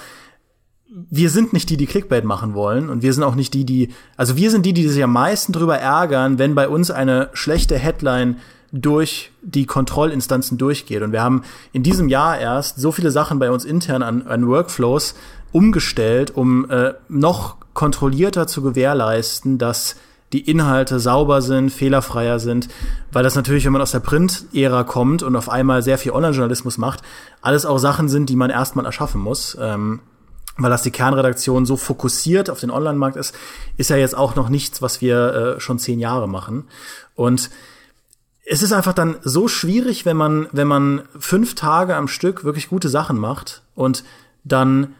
wir sind nicht die, die Clickbait machen wollen und wir sind auch nicht die, die, also wir sind die, die sich am meisten drüber ärgern, wenn bei uns eine schlechte Headline durch die Kontrollinstanzen durchgeht. Und wir haben in diesem Jahr erst so viele Sachen bei uns intern an, an Workflows umgestellt, um äh, noch kontrollierter zu gewährleisten, dass die Inhalte sauber sind, fehlerfreier sind, weil das natürlich, wenn man aus der Print-Ära kommt und auf einmal sehr viel Online-Journalismus macht, alles auch Sachen sind, die man erstmal erschaffen muss. Ähm, weil das die Kernredaktion so fokussiert auf den Online-Markt ist, ist ja jetzt auch noch nichts, was wir äh, schon zehn Jahre machen. Und es ist einfach dann so schwierig, wenn man, wenn man fünf Tage am Stück wirklich gute Sachen macht und dann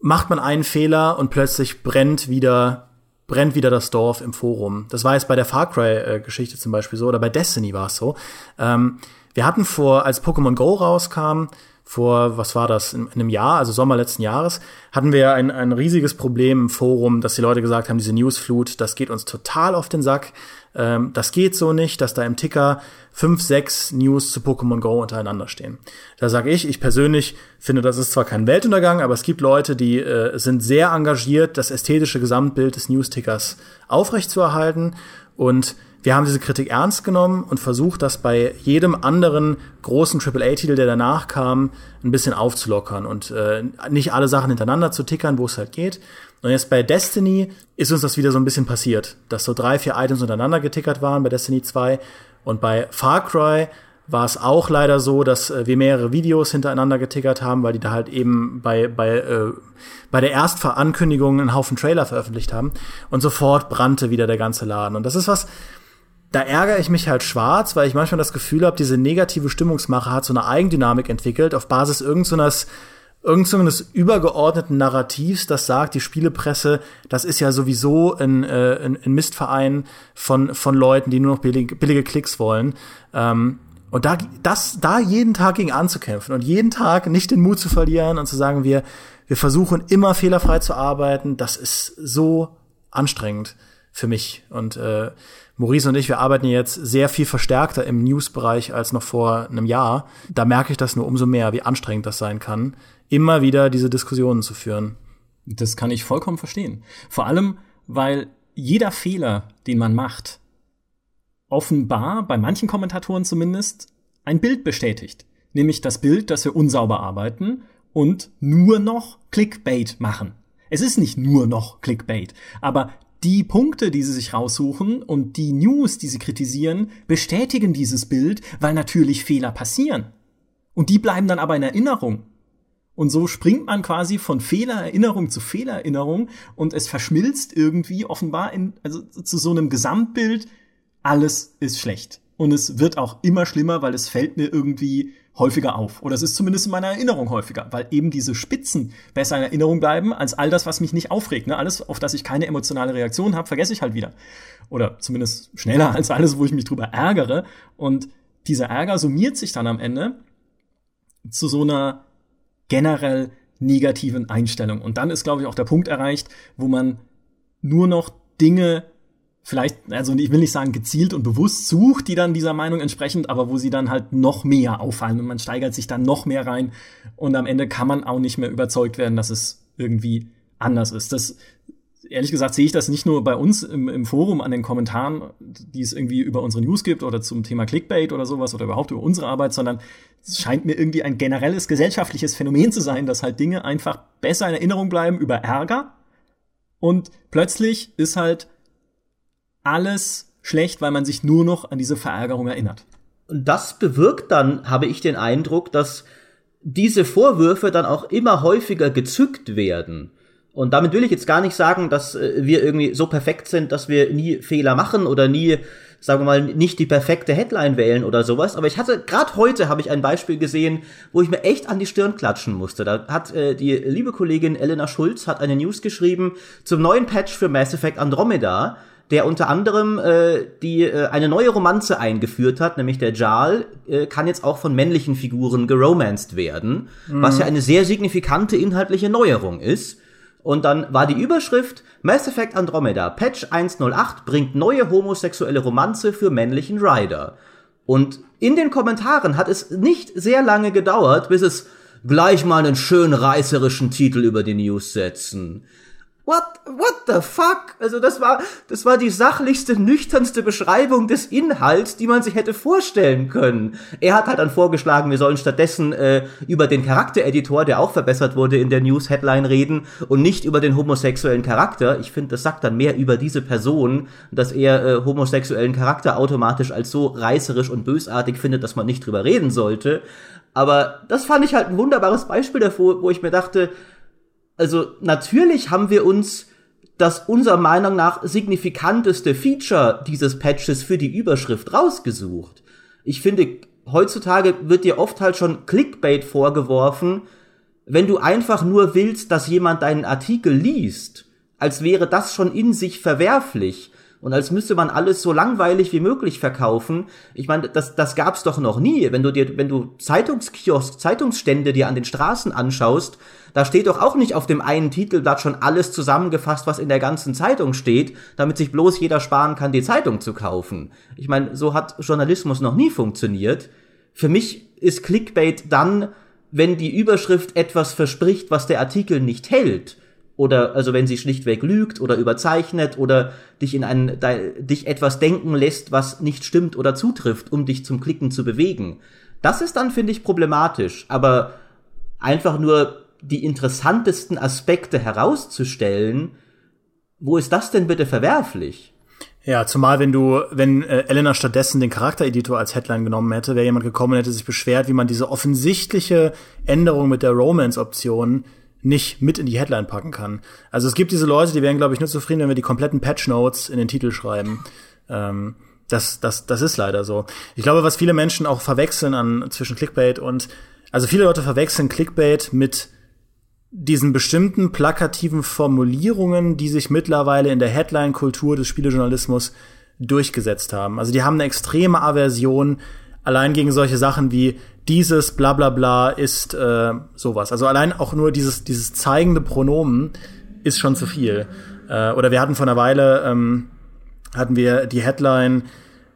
macht man einen Fehler und plötzlich brennt wieder, brennt wieder das Dorf im Forum. Das war jetzt bei der Far Cry-Geschichte zum Beispiel so oder bei Destiny war es so. Ähm, wir hatten vor, als Pokémon Go rauskam, vor, was war das, in, in, einem Jahr, also Sommer letzten Jahres, hatten wir ein, ein riesiges Problem im Forum, dass die Leute gesagt haben, diese Newsflut, das geht uns total auf den Sack. Ähm, das geht so nicht, dass da im Ticker fünf, sechs News zu Pokémon Go untereinander stehen. Da sage ich, ich persönlich finde, das ist zwar kein Weltuntergang, aber es gibt Leute, die äh, sind sehr engagiert, das ästhetische Gesamtbild des News-Tickers aufrechtzuerhalten und wir haben diese Kritik ernst genommen und versucht, das bei jedem anderen großen AAA-Titel, der danach kam, ein bisschen aufzulockern und äh, nicht alle Sachen hintereinander zu tickern, wo es halt geht. Und jetzt bei Destiny ist uns das wieder so ein bisschen passiert, dass so drei, vier Items untereinander getickert waren bei Destiny 2 und bei Far Cry war es auch leider so, dass äh, wir mehrere Videos hintereinander getickert haben, weil die da halt eben bei, bei, äh, bei der Erstverankündigung einen Haufen Trailer veröffentlicht haben. Und sofort brannte wieder der ganze Laden. Und das ist was, da ärgere ich mich halt schwarz, weil ich manchmal das Gefühl habe, diese negative Stimmungsmache hat so eine Eigendynamik entwickelt auf Basis irgendeines irgendeines übergeordneten Narrativs, das sagt, die Spielepresse, das ist ja sowieso ein, äh, ein, ein Mistverein von, von Leuten, die nur noch billige, billige Klicks wollen. Ähm, und da, das, da jeden Tag gegen anzukämpfen und jeden Tag nicht den Mut zu verlieren und zu sagen, wir, wir versuchen immer fehlerfrei zu arbeiten, das ist so anstrengend für mich. Und äh, Maurice und ich, wir arbeiten jetzt sehr viel verstärkter im News-Bereich als noch vor einem Jahr. Da merke ich das nur umso mehr, wie anstrengend das sein kann, immer wieder diese Diskussionen zu führen. Das kann ich vollkommen verstehen. Vor allem, weil jeder Fehler, den man macht, offenbar, bei manchen Kommentatoren zumindest, ein Bild bestätigt. Nämlich das Bild, dass wir unsauber arbeiten und nur noch Clickbait machen. Es ist nicht nur noch Clickbait, aber die Punkte, die sie sich raussuchen und die News, die sie kritisieren, bestätigen dieses Bild, weil natürlich Fehler passieren. Und die bleiben dann aber in Erinnerung. Und so springt man quasi von Fehlererinnerung zu Fehlererinnerung und es verschmilzt irgendwie offenbar in, also zu so einem Gesamtbild, alles ist schlecht. Und es wird auch immer schlimmer, weil es fällt mir irgendwie häufiger auf. Oder es ist zumindest in meiner Erinnerung häufiger, weil eben diese Spitzen besser in Erinnerung bleiben als all das, was mich nicht aufregt. Ne? Alles, auf das ich keine emotionale Reaktion habe, vergesse ich halt wieder. Oder zumindest schneller als alles, wo ich mich drüber ärgere. Und dieser Ärger summiert sich dann am Ende zu so einer generell negativen Einstellung. Und dann ist, glaube ich, auch der Punkt erreicht, wo man nur noch Dinge vielleicht, also ich will nicht sagen gezielt und bewusst sucht, die dann dieser Meinung entsprechend, aber wo sie dann halt noch mehr auffallen und man steigert sich dann noch mehr rein und am Ende kann man auch nicht mehr überzeugt werden, dass es irgendwie anders ist. Das, ehrlich gesagt, sehe ich das nicht nur bei uns im, im Forum an den Kommentaren, die es irgendwie über unsere News gibt oder zum Thema Clickbait oder sowas oder überhaupt über unsere Arbeit, sondern es scheint mir irgendwie ein generelles gesellschaftliches Phänomen zu sein, dass halt Dinge einfach besser in Erinnerung bleiben über Ärger und plötzlich ist halt alles schlecht, weil man sich nur noch an diese Verärgerung erinnert. Und das bewirkt dann, habe ich den Eindruck, dass diese Vorwürfe dann auch immer häufiger gezückt werden. Und damit will ich jetzt gar nicht sagen, dass äh, wir irgendwie so perfekt sind, dass wir nie Fehler machen oder nie, sagen wir mal, nicht die perfekte Headline wählen oder sowas. Aber ich hatte, gerade heute habe ich ein Beispiel gesehen, wo ich mir echt an die Stirn klatschen musste. Da hat äh, die liebe Kollegin Elena Schulz hat eine News geschrieben zum neuen Patch für Mass Effect Andromeda der unter anderem äh, die äh, eine neue Romanze eingeführt hat, nämlich der Jarl äh, kann jetzt auch von männlichen Figuren geromanced werden, mhm. was ja eine sehr signifikante inhaltliche Neuerung ist. Und dann war die Überschrift Mass Effect Andromeda Patch 108 bringt neue homosexuelle Romanze für männlichen Rider. Und in den Kommentaren hat es nicht sehr lange gedauert, bis es gleich mal einen schön reißerischen Titel über die News setzen. What, what the fuck? Also das war, das war die sachlichste, nüchternste Beschreibung des Inhalts, die man sich hätte vorstellen können. Er hat halt dann vorgeschlagen, wir sollen stattdessen äh, über den Charaktereditor, der auch verbessert wurde in der News-Headline reden und nicht über den homosexuellen Charakter. Ich finde, das sagt dann mehr über diese Person, dass er äh, homosexuellen Charakter automatisch als so reißerisch und bösartig findet, dass man nicht drüber reden sollte. Aber das fand ich halt ein wunderbares Beispiel davor, wo ich mir dachte, also natürlich haben wir uns das unserer Meinung nach signifikanteste Feature dieses Patches für die Überschrift rausgesucht. Ich finde, heutzutage wird dir oft halt schon Clickbait vorgeworfen, wenn du einfach nur willst, dass jemand deinen Artikel liest, als wäre das schon in sich verwerflich und als müsste man alles so langweilig wie möglich verkaufen. Ich meine, das, das gab's doch noch nie. Wenn du dir, wenn du Zeitungskiosk, Zeitungsstände dir an den Straßen anschaust, da steht doch auch nicht auf dem einen Titelblatt schon alles zusammengefasst, was in der ganzen Zeitung steht, damit sich bloß jeder sparen kann, die Zeitung zu kaufen. Ich meine, so hat Journalismus noch nie funktioniert. Für mich ist Clickbait dann, wenn die Überschrift etwas verspricht, was der Artikel nicht hält. Oder also wenn sie schlichtweg lügt oder überzeichnet oder dich in ein, dich etwas denken lässt, was nicht stimmt oder zutrifft, um dich zum Klicken zu bewegen. Das ist dann, finde ich, problematisch. Aber einfach nur die interessantesten Aspekte herauszustellen, wo ist das denn bitte verwerflich? Ja, zumal wenn du, wenn äh, Elena stattdessen den Charaktereditor als Headline genommen hätte, wäre jemand gekommen und hätte sich beschwert, wie man diese offensichtliche Änderung mit der Romance-Option nicht mit in die Headline packen kann. Also es gibt diese Leute, die wären, glaube ich, nur zufrieden, wenn wir die kompletten Patch Notes in den Titel schreiben. Ähm, das, das, das ist leider so. Ich glaube, was viele Menschen auch verwechseln an zwischen Clickbait und also viele Leute verwechseln Clickbait mit diesen bestimmten plakativen Formulierungen, die sich mittlerweile in der Headline-Kultur des Spielejournalismus durchgesetzt haben. Also die haben eine extreme Aversion allein gegen solche Sachen wie dieses bla bla bla ist äh, sowas. Also allein auch nur dieses, dieses zeigende Pronomen ist schon zu viel. Äh, oder wir hatten vor einer Weile, ähm, hatten wir die Headline,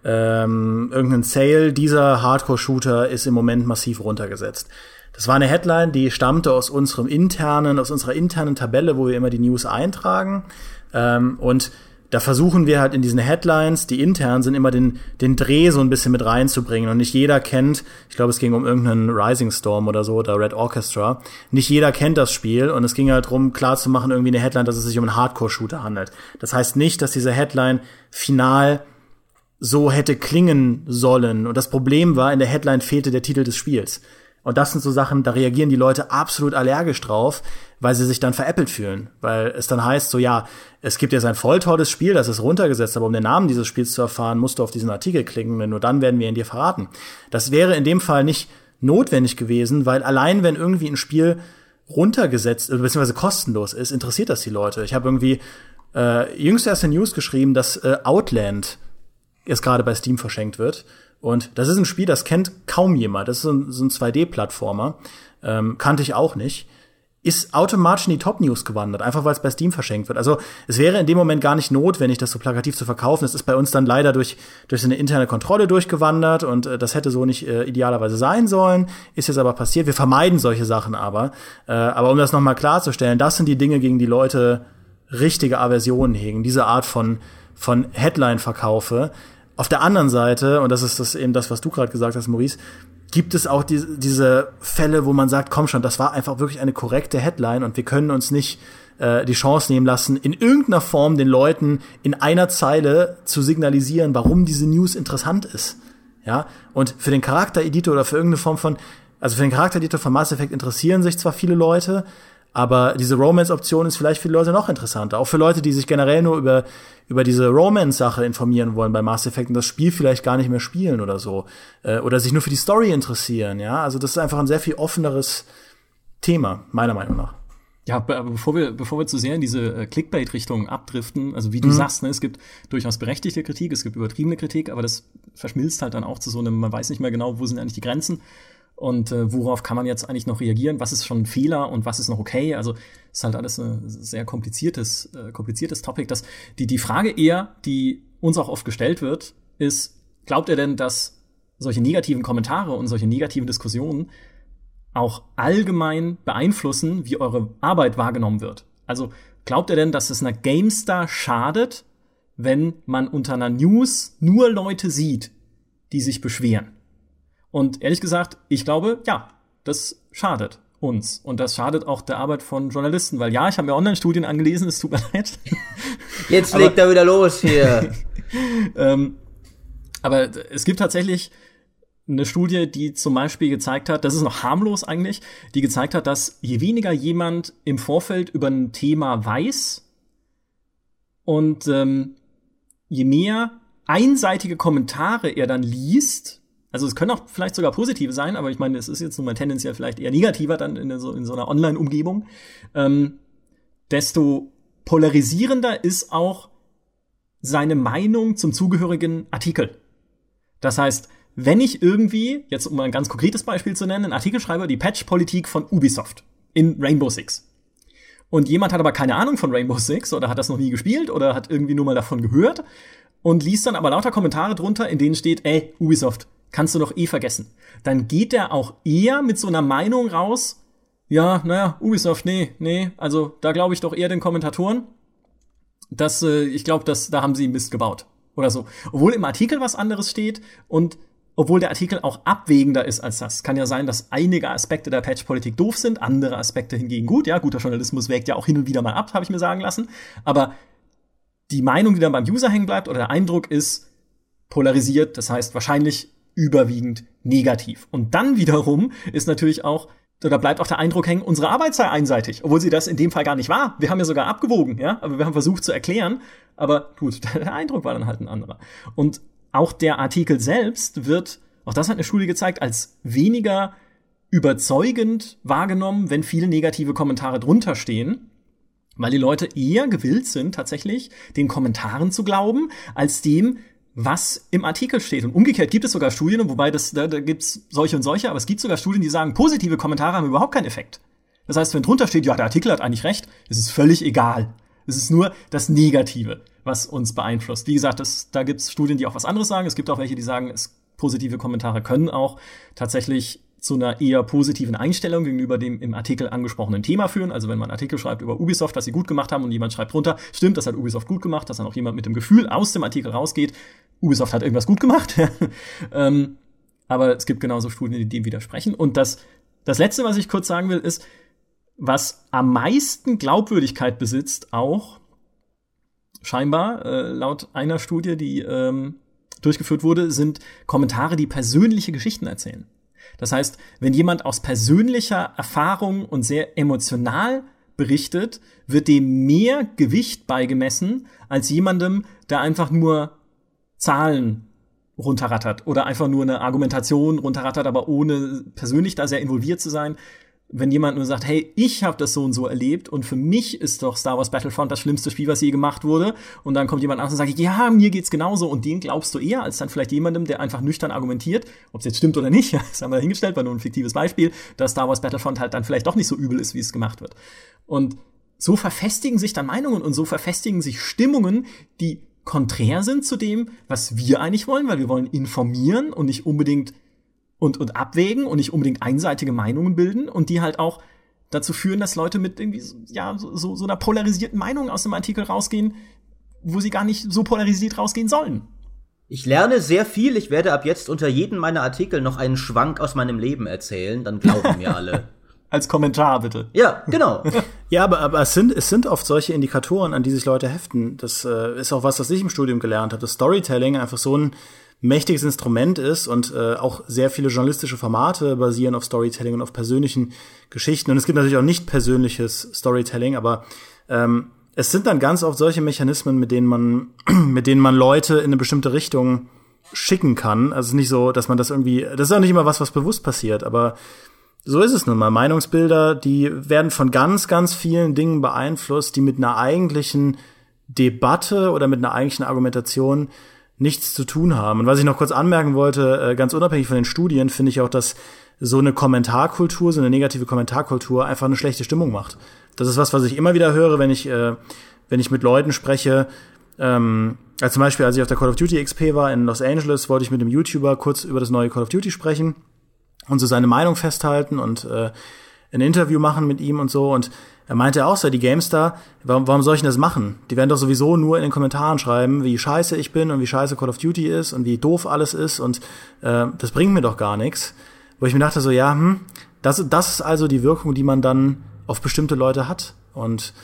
ähm, irgendein Sale dieser Hardcore-Shooter ist im Moment massiv runtergesetzt. Das war eine Headline, die stammte aus unserem internen, aus unserer internen Tabelle, wo wir immer die News eintragen. Ähm, und da versuchen wir halt in diesen Headlines, die intern sind, immer den, den Dreh so ein bisschen mit reinzubringen. Und nicht jeder kennt, ich glaube, es ging um irgendeinen Rising Storm oder so, oder Red Orchestra. Nicht jeder kennt das Spiel und es ging halt darum, klar zu machen, irgendwie eine Headline, dass es sich um einen Hardcore-Shooter handelt. Das heißt nicht, dass diese Headline final so hätte klingen sollen. Und das Problem war, in der Headline fehlte der Titel des Spiels. Und das sind so Sachen, da reagieren die Leute absolut allergisch drauf, weil sie sich dann veräppelt fühlen. Weil es dann heißt, so ja, es gibt jetzt ein voll tolles Spiel, das ist runtergesetzt, aber um den Namen dieses Spiels zu erfahren, musst du auf diesen Artikel klicken, denn nur dann werden wir ihn dir verraten. Das wäre in dem Fall nicht notwendig gewesen, weil allein wenn irgendwie ein Spiel runtergesetzt bzw. kostenlos ist, interessiert das die Leute. Ich habe irgendwie äh, jüngst erst in News geschrieben, dass äh, Outland jetzt gerade bei Steam verschenkt wird. Und das ist ein Spiel, das kennt kaum jemand. Das ist so ein, so ein 2D-Plattformer. Ähm, kannte ich auch nicht. Ist automatisch in die Top News gewandert, einfach weil es bei Steam verschenkt wird. Also es wäre in dem Moment gar nicht notwendig, das so plakativ zu verkaufen. Es ist bei uns dann leider durch, durch eine interne Kontrolle durchgewandert und äh, das hätte so nicht äh, idealerweise sein sollen. Ist jetzt aber passiert. Wir vermeiden solche Sachen aber. Äh, aber um das nochmal klarzustellen, das sind die Dinge, gegen die Leute richtige Aversionen hegen. Diese Art von, von Headline-Verkaufe auf der anderen Seite, und das ist das eben das, was du gerade gesagt hast, Maurice, gibt es auch die, diese Fälle, wo man sagt, komm schon, das war einfach wirklich eine korrekte Headline und wir können uns nicht äh, die Chance nehmen lassen, in irgendeiner Form den Leuten in einer Zeile zu signalisieren, warum diese News interessant ist. Ja, und für den Charaktereditor oder für irgendeine Form von, also für den Charaktereditor von Mass Effect interessieren sich zwar viele Leute, aber diese Romance-Option ist vielleicht für die Leute noch interessanter. Auch für Leute, die sich generell nur über, über diese Romance-Sache informieren wollen bei Mass Effect und das Spiel vielleicht gar nicht mehr spielen oder so. Äh, oder sich nur für die Story interessieren, ja. Also das ist einfach ein sehr viel offeneres Thema, meiner Meinung nach. Ja, aber bevor wir, bevor wir zu sehr in diese äh, Clickbait-Richtung abdriften, also wie du mhm. sagst, ne, es gibt durchaus berechtigte Kritik, es gibt übertriebene Kritik, aber das verschmilzt halt dann auch zu so einem, man weiß nicht mehr genau, wo sind eigentlich die Grenzen und äh, worauf kann man jetzt eigentlich noch reagieren, was ist schon ein Fehler und was ist noch okay. Also ist halt alles ein sehr kompliziertes, äh, kompliziertes Topic. Das, die, die Frage eher, die uns auch oft gestellt wird, ist, glaubt ihr denn, dass solche negativen Kommentare und solche negativen Diskussionen auch allgemein beeinflussen, wie eure Arbeit wahrgenommen wird? Also glaubt ihr denn, dass es einer GameStar schadet, wenn man unter einer News nur Leute sieht, die sich beschweren? Und ehrlich gesagt, ich glaube, ja, das schadet uns. Und das schadet auch der Arbeit von Journalisten, weil ja, ich habe mir Online-Studien angelesen, es tut mir leid. Jetzt legt er wieder los hier. ähm, aber es gibt tatsächlich eine Studie, die zum Beispiel gezeigt hat, das ist noch harmlos eigentlich, die gezeigt hat, dass je weniger jemand im Vorfeld über ein Thema weiß und ähm, je mehr einseitige Kommentare er dann liest, also es können auch vielleicht sogar positive sein, aber ich meine, es ist jetzt nun mal tendenziell vielleicht eher negativer dann in so, in so einer Online-Umgebung. Ähm, desto polarisierender ist auch seine Meinung zum zugehörigen Artikel. Das heißt, wenn ich irgendwie, jetzt um mal ein ganz konkretes Beispiel zu nennen, einen Artikel schreibe, die Patch-Politik von Ubisoft in Rainbow Six. Und jemand hat aber keine Ahnung von Rainbow Six oder hat das noch nie gespielt oder hat irgendwie nur mal davon gehört und liest dann aber lauter Kommentare drunter, in denen steht, ey, Ubisoft, kannst du doch eh vergessen. Dann geht er auch eher mit so einer Meinung raus, ja, naja, Ubisoft, nee, nee, also da glaube ich doch eher den Kommentatoren. dass äh, ich glaube, dass da haben sie Mist gebaut oder so. Obwohl im Artikel was anderes steht und obwohl der Artikel auch abwägender ist als das. Kann ja sein, dass einige Aspekte der Patch-Politik doof sind, andere Aspekte hingegen gut. Ja, guter Journalismus wägt ja auch hin und wieder mal ab, habe ich mir sagen lassen. Aber die Meinung, die dann beim User hängen bleibt oder der Eindruck ist polarisiert, das heißt wahrscheinlich überwiegend negativ. Und dann wiederum ist natürlich auch oder bleibt auch der Eindruck hängen, unsere Arbeit sei einseitig, obwohl sie das in dem Fall gar nicht war. Wir haben ja sogar abgewogen, ja, aber wir haben versucht zu erklären, aber gut, der Eindruck war dann halt ein anderer. Und auch der Artikel selbst wird, auch das hat eine Studie gezeigt, als weniger überzeugend wahrgenommen, wenn viele negative Kommentare drunter stehen, weil die Leute eher gewillt sind, tatsächlich den Kommentaren zu glauben, als dem, was im Artikel steht. Und umgekehrt gibt es sogar Studien, wobei das, da, da gibt es solche und solche, aber es gibt sogar Studien, die sagen, positive Kommentare haben überhaupt keinen Effekt. Das heißt, wenn drunter steht, ja, der Artikel hat eigentlich recht, ist es völlig egal. Es ist nur das Negative, was uns beeinflusst. Wie gesagt, das, da gibt es Studien, die auch was anderes sagen. Es gibt auch welche, die sagen, es, positive Kommentare können auch tatsächlich zu einer eher positiven Einstellung gegenüber dem im Artikel angesprochenen Thema führen. Also wenn man einen Artikel schreibt über Ubisoft, was sie gut gemacht haben und jemand schreibt drunter, stimmt, das hat Ubisoft gut gemacht, dass dann auch jemand mit dem Gefühl aus dem Artikel rausgeht, Ubisoft hat irgendwas gut gemacht. ähm, aber es gibt genauso Studien, die dem widersprechen. Und das, das Letzte, was ich kurz sagen will, ist, was am meisten Glaubwürdigkeit besitzt, auch scheinbar, äh, laut einer Studie, die ähm, durchgeführt wurde, sind Kommentare, die persönliche Geschichten erzählen. Das heißt, wenn jemand aus persönlicher Erfahrung und sehr emotional berichtet, wird dem mehr Gewicht beigemessen als jemandem, der einfach nur Zahlen runterrattert oder einfach nur eine Argumentation runterrattert, aber ohne persönlich da sehr involviert zu sein wenn jemand nur sagt, hey, ich habe das so und so erlebt und für mich ist doch Star Wars Battlefront das schlimmste Spiel, was je gemacht wurde, und dann kommt jemand anderes und sagt, ja, mir geht's genauso und den glaubst du eher als dann vielleicht jemandem, der einfach nüchtern argumentiert, ob es jetzt stimmt oder nicht, das haben wir hingestellt, war nur ein fiktives Beispiel, dass Star Wars Battlefront halt dann vielleicht doch nicht so übel ist, wie es gemacht wird. Und so verfestigen sich dann Meinungen und so verfestigen sich Stimmungen, die konträr sind zu dem, was wir eigentlich wollen, weil wir wollen informieren und nicht unbedingt und, und abwägen und nicht unbedingt einseitige Meinungen bilden und die halt auch dazu führen, dass Leute mit irgendwie ja, so, so einer polarisierten Meinung aus dem Artikel rausgehen, wo sie gar nicht so polarisiert rausgehen sollen. Ich lerne sehr viel. Ich werde ab jetzt unter jedem meiner Artikel noch einen Schwank aus meinem Leben erzählen. Dann glauben mir alle. Als Kommentar bitte. Ja, genau. ja, aber, aber es, sind, es sind oft solche Indikatoren, an die sich Leute heften. Das äh, ist auch was, was ich im Studium gelernt habe. Das Storytelling einfach so ein mächtiges Instrument ist und äh, auch sehr viele journalistische Formate basieren auf Storytelling und auf persönlichen Geschichten. Und es gibt natürlich auch nicht persönliches Storytelling, aber ähm, es sind dann ganz oft solche Mechanismen, mit denen man, mit denen man Leute in eine bestimmte Richtung schicken kann. Also es ist nicht so, dass man das irgendwie, das ist auch nicht immer was, was bewusst passiert, aber so ist es nun mal. Meinungsbilder, die werden von ganz, ganz vielen Dingen beeinflusst, die mit einer eigentlichen Debatte oder mit einer eigentlichen Argumentation nichts zu tun haben. Und was ich noch kurz anmerken wollte, äh, ganz unabhängig von den Studien, finde ich auch, dass so eine Kommentarkultur, so eine negative Kommentarkultur einfach eine schlechte Stimmung macht. Das ist was, was ich immer wieder höre, wenn ich, äh, wenn ich mit Leuten spreche. Ähm, also zum Beispiel, als ich auf der Call of Duty XP war in Los Angeles, wollte ich mit einem YouTuber kurz über das neue Call of Duty sprechen und so seine Meinung festhalten und äh, ein Interview machen mit ihm und so. Und er meinte auch so, die Gamestar, warum, warum soll ich denn das machen? Die werden doch sowieso nur in den Kommentaren schreiben, wie scheiße ich bin und wie scheiße Call of Duty ist und wie doof alles ist und äh, das bringt mir doch gar nichts. Wo ich mir dachte so, ja, hm, das, das ist also die Wirkung, die man dann auf bestimmte Leute hat. Und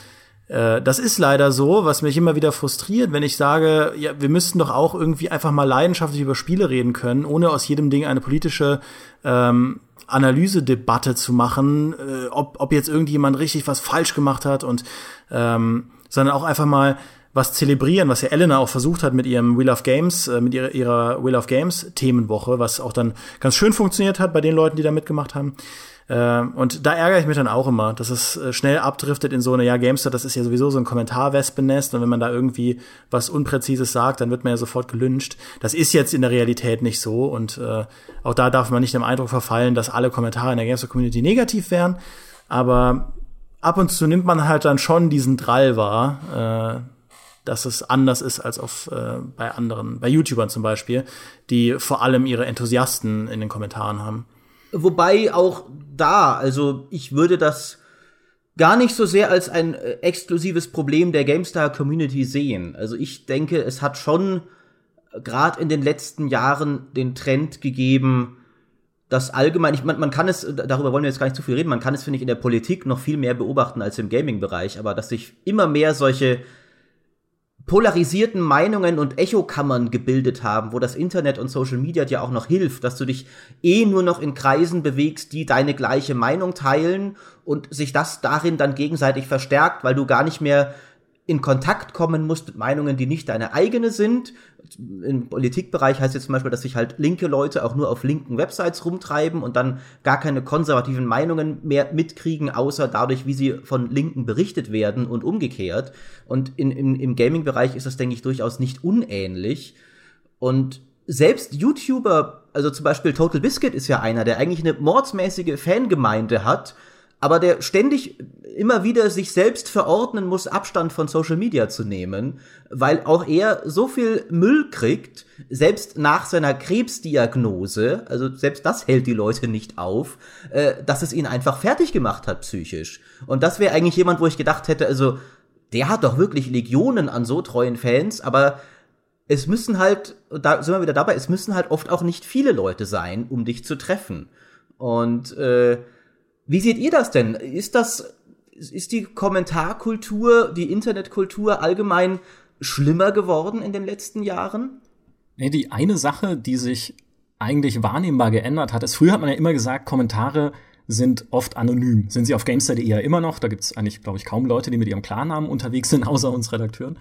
äh, das ist leider so, was mich immer wieder frustriert, wenn ich sage, ja, wir müssten doch auch irgendwie einfach mal leidenschaftlich über Spiele reden können, ohne aus jedem Ding eine politische ähm, Analysedebatte zu machen, äh, ob, ob jetzt irgendjemand richtig was falsch gemacht hat und ähm, sondern auch einfach mal was zelebrieren, was ja Elena auch versucht hat mit ihrem Wheel of Games, äh, mit ihrer, ihrer Wheel of Games Themenwoche, was auch dann ganz schön funktioniert hat bei den Leuten, die da mitgemacht haben. Äh, und da ärgere ich mich dann auch immer, dass es äh, schnell abdriftet in so eine, ja, Gamester, das ist ja sowieso so ein Kommentarwespennest und wenn man da irgendwie was Unpräzises sagt, dann wird man ja sofort gelünscht. Das ist jetzt in der Realität nicht so und äh, auch da darf man nicht dem Eindruck verfallen, dass alle Kommentare in der Gamester-Community negativ wären, aber ab und zu nimmt man halt dann schon diesen Drall wahr, äh, dass es anders ist als auf äh, bei anderen, bei YouTubern zum Beispiel, die vor allem ihre Enthusiasten in den Kommentaren haben. Wobei auch da, also ich würde das gar nicht so sehr als ein äh, exklusives Problem der GameStar-Community sehen. Also ich denke, es hat schon äh, gerade in den letzten Jahren den Trend gegeben, dass allgemein, ich, man, man kann es, darüber wollen wir jetzt gar nicht zu viel reden, man kann es, finde ich, in der Politik noch viel mehr beobachten als im Gaming-Bereich, aber dass sich immer mehr solche polarisierten Meinungen und Echokammern gebildet haben, wo das Internet und Social Media dir auch noch hilft, dass du dich eh nur noch in Kreisen bewegst, die deine gleiche Meinung teilen und sich das darin dann gegenseitig verstärkt, weil du gar nicht mehr in Kontakt kommen musst mit Meinungen, die nicht deine eigene sind. Im Politikbereich heißt jetzt zum Beispiel, dass sich halt linke Leute auch nur auf linken Websites rumtreiben und dann gar keine konservativen Meinungen mehr mitkriegen, außer dadurch, wie sie von Linken berichtet werden und umgekehrt. Und in, in, im Gaming-Bereich ist das, denke ich, durchaus nicht unähnlich. Und selbst YouTuber, also zum Beispiel Total Biscuit ist ja einer, der eigentlich eine mordsmäßige Fangemeinde hat, aber der ständig immer wieder sich selbst verordnen muss, Abstand von Social Media zu nehmen, weil auch er so viel Müll kriegt, selbst nach seiner Krebsdiagnose, also selbst das hält die Leute nicht auf, äh, dass es ihn einfach fertig gemacht hat psychisch. Und das wäre eigentlich jemand, wo ich gedacht hätte, also der hat doch wirklich Legionen an so treuen Fans, aber es müssen halt, da sind wir wieder dabei, es müssen halt oft auch nicht viele Leute sein, um dich zu treffen. Und äh, wie seht ihr das denn? Ist das, ist die Kommentarkultur, die Internetkultur allgemein schlimmer geworden in den letzten Jahren? Nee, die eine Sache, die sich eigentlich wahrnehmbar geändert hat, ist, früher hat man ja immer gesagt, Kommentare sind oft anonym. Sind sie auf Gamestar.de ja immer noch. Da gibt es eigentlich, glaube ich, kaum Leute, die mit ihrem Klarnamen unterwegs sind, außer uns Redakteuren.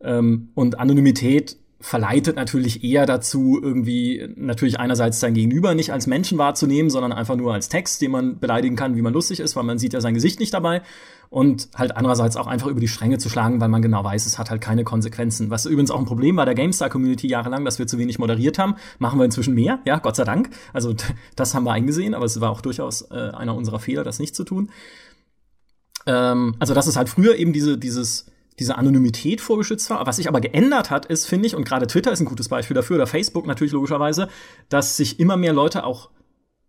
Ähm, und Anonymität verleitet natürlich eher dazu, irgendwie natürlich einerseits sein Gegenüber nicht als Menschen wahrzunehmen, sondern einfach nur als Text, den man beleidigen kann, wie man lustig ist, weil man sieht ja sein Gesicht nicht dabei. Und halt andererseits auch einfach über die Stränge zu schlagen, weil man genau weiß, es hat halt keine Konsequenzen. Was übrigens auch ein Problem war der GameStar-Community jahrelang, dass wir zu wenig moderiert haben. Machen wir inzwischen mehr, ja, Gott sei Dank. Also das haben wir eingesehen, aber es war auch durchaus äh, einer unserer Fehler, das nicht zu tun. Ähm, also das ist halt früher eben diese, dieses diese Anonymität vorgeschützt war. Was sich aber geändert hat, ist, finde ich, und gerade Twitter ist ein gutes Beispiel dafür, oder Facebook natürlich logischerweise, dass sich immer mehr Leute auch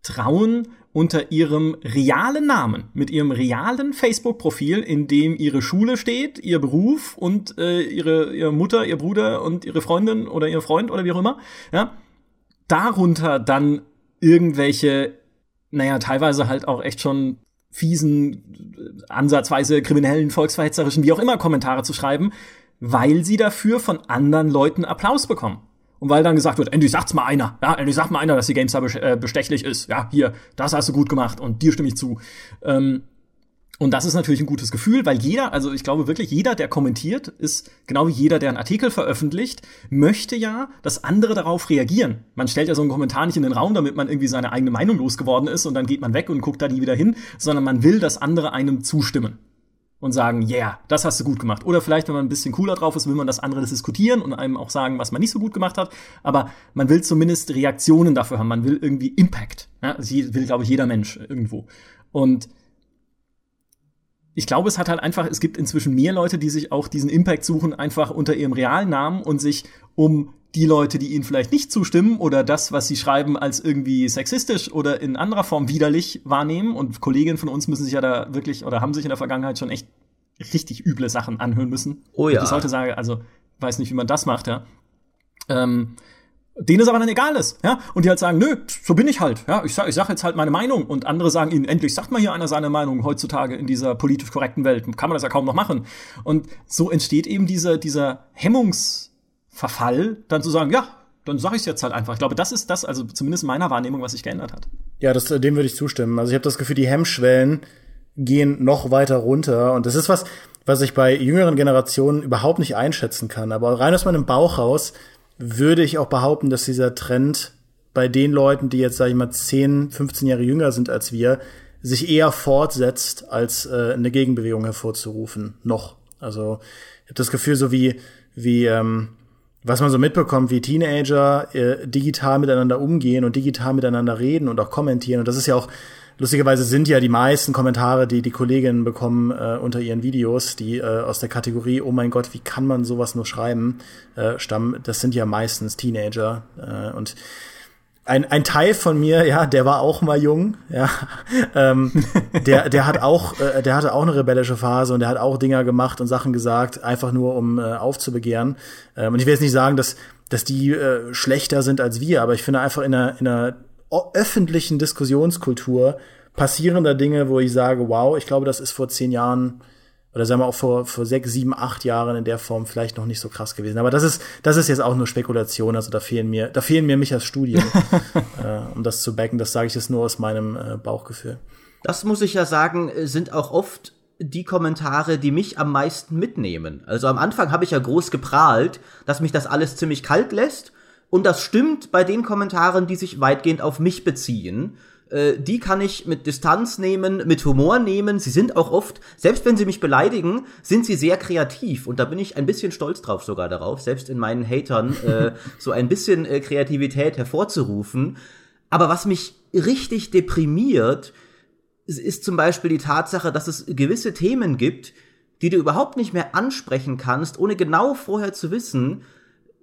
trauen, unter ihrem realen Namen, mit ihrem realen Facebook-Profil, in dem ihre Schule steht, ihr Beruf und äh, ihre, ihre Mutter, ihr Bruder und ihre Freundin oder ihr Freund oder wie auch immer, ja, darunter dann irgendwelche, naja, teilweise halt auch echt schon fiesen, ansatzweise kriminellen, volksverhetzerischen, wie auch immer Kommentare zu schreiben, weil sie dafür von anderen Leuten Applaus bekommen. Und weil dann gesagt wird, endlich sagt's mal einer, ja, endlich sagt mal einer, dass die GameStar äh, bestechlich ist. Ja, hier, das hast du gut gemacht und dir stimme ich zu. Ähm, und das ist natürlich ein gutes Gefühl, weil jeder, also ich glaube wirklich, jeder, der kommentiert, ist genau wie jeder, der einen Artikel veröffentlicht, möchte ja, dass andere darauf reagieren. Man stellt ja so einen Kommentar nicht in den Raum, damit man irgendwie seine eigene Meinung losgeworden ist und dann geht man weg und guckt da nie wieder hin, sondern man will, dass andere einem zustimmen und sagen, yeah, das hast du gut gemacht. Oder vielleicht, wenn man ein bisschen cooler drauf ist, will man das andere diskutieren und einem auch sagen, was man nicht so gut gemacht hat. Aber man will zumindest Reaktionen dafür haben. Man will irgendwie Impact. Ja, das will, glaube ich, jeder Mensch irgendwo. Und ich glaube, es hat halt einfach, es gibt inzwischen mehr Leute, die sich auch diesen Impact suchen, einfach unter ihrem realen Namen und sich um die Leute, die ihnen vielleicht nicht zustimmen oder das, was sie schreiben, als irgendwie sexistisch oder in anderer Form widerlich wahrnehmen. Und Kolleginnen von uns müssen sich ja da wirklich oder haben sich in der Vergangenheit schon echt richtig üble Sachen anhören müssen. Oh ja. Ich heute sage, also weiß nicht, wie man das macht, ja. Ähm, denen es aber dann egal ist, ja, und die halt sagen, nö, so bin ich halt, ja, ich sag, ich sag jetzt halt meine Meinung und andere sagen ihnen, endlich sagt mal hier einer seine Meinung heutzutage in dieser politisch korrekten Welt, kann man das ja kaum noch machen. Und so entsteht eben dieser, dieser Hemmungsverfall, dann zu sagen, ja, dann sage ich es jetzt halt einfach. Ich glaube, das ist das, also zumindest in meiner Wahrnehmung, was sich geändert hat. Ja, das, dem würde ich zustimmen. Also ich habe das Gefühl, die Hemmschwellen gehen noch weiter runter und das ist was, was ich bei jüngeren Generationen überhaupt nicht einschätzen kann. Aber rein aus meinem Bauch raus würde ich auch behaupten, dass dieser Trend bei den Leuten, die jetzt, sag ich mal, 10, 15 Jahre jünger sind als wir, sich eher fortsetzt, als äh, eine Gegenbewegung hervorzurufen. Noch. Also ich habe das Gefühl, so wie, wie ähm, was man so mitbekommt, wie Teenager äh, digital miteinander umgehen und digital miteinander reden und auch kommentieren. Und das ist ja auch Lustigerweise sind ja die meisten Kommentare, die die Kolleginnen bekommen äh, unter ihren Videos, die äh, aus der Kategorie, oh mein Gott, wie kann man sowas nur schreiben, äh, stammen. Das sind ja meistens Teenager. Äh, und ein, ein Teil von mir, ja, der war auch mal jung, ja, ähm, der, der hat auch, äh, der hatte auch eine rebellische Phase und der hat auch Dinger gemacht und Sachen gesagt, einfach nur um äh, aufzubegehren. Ähm, und ich will jetzt nicht sagen, dass, dass die äh, schlechter sind als wir, aber ich finde einfach in einer, in einer öffentlichen Diskussionskultur passieren da Dinge, wo ich sage, wow, ich glaube, das ist vor zehn Jahren oder sagen wir auch vor, vor sechs, sieben, acht Jahren in der Form vielleicht noch nicht so krass gewesen. Aber das ist, das ist jetzt auch nur Spekulation. Also da fehlen mir, da fehlen mir Michas Studien, äh, um das zu backen. Das sage ich jetzt nur aus meinem äh, Bauchgefühl. Das muss ich ja sagen, sind auch oft die Kommentare, die mich am meisten mitnehmen. Also am Anfang habe ich ja groß geprahlt, dass mich das alles ziemlich kalt lässt. Und das stimmt bei den Kommentaren, die sich weitgehend auf mich beziehen. Äh, die kann ich mit Distanz nehmen, mit Humor nehmen. Sie sind auch oft, selbst wenn sie mich beleidigen, sind sie sehr kreativ. Und da bin ich ein bisschen stolz drauf sogar darauf, selbst in meinen Hatern äh, so ein bisschen äh, Kreativität hervorzurufen. Aber was mich richtig deprimiert, ist zum Beispiel die Tatsache, dass es gewisse Themen gibt, die du überhaupt nicht mehr ansprechen kannst, ohne genau vorher zu wissen,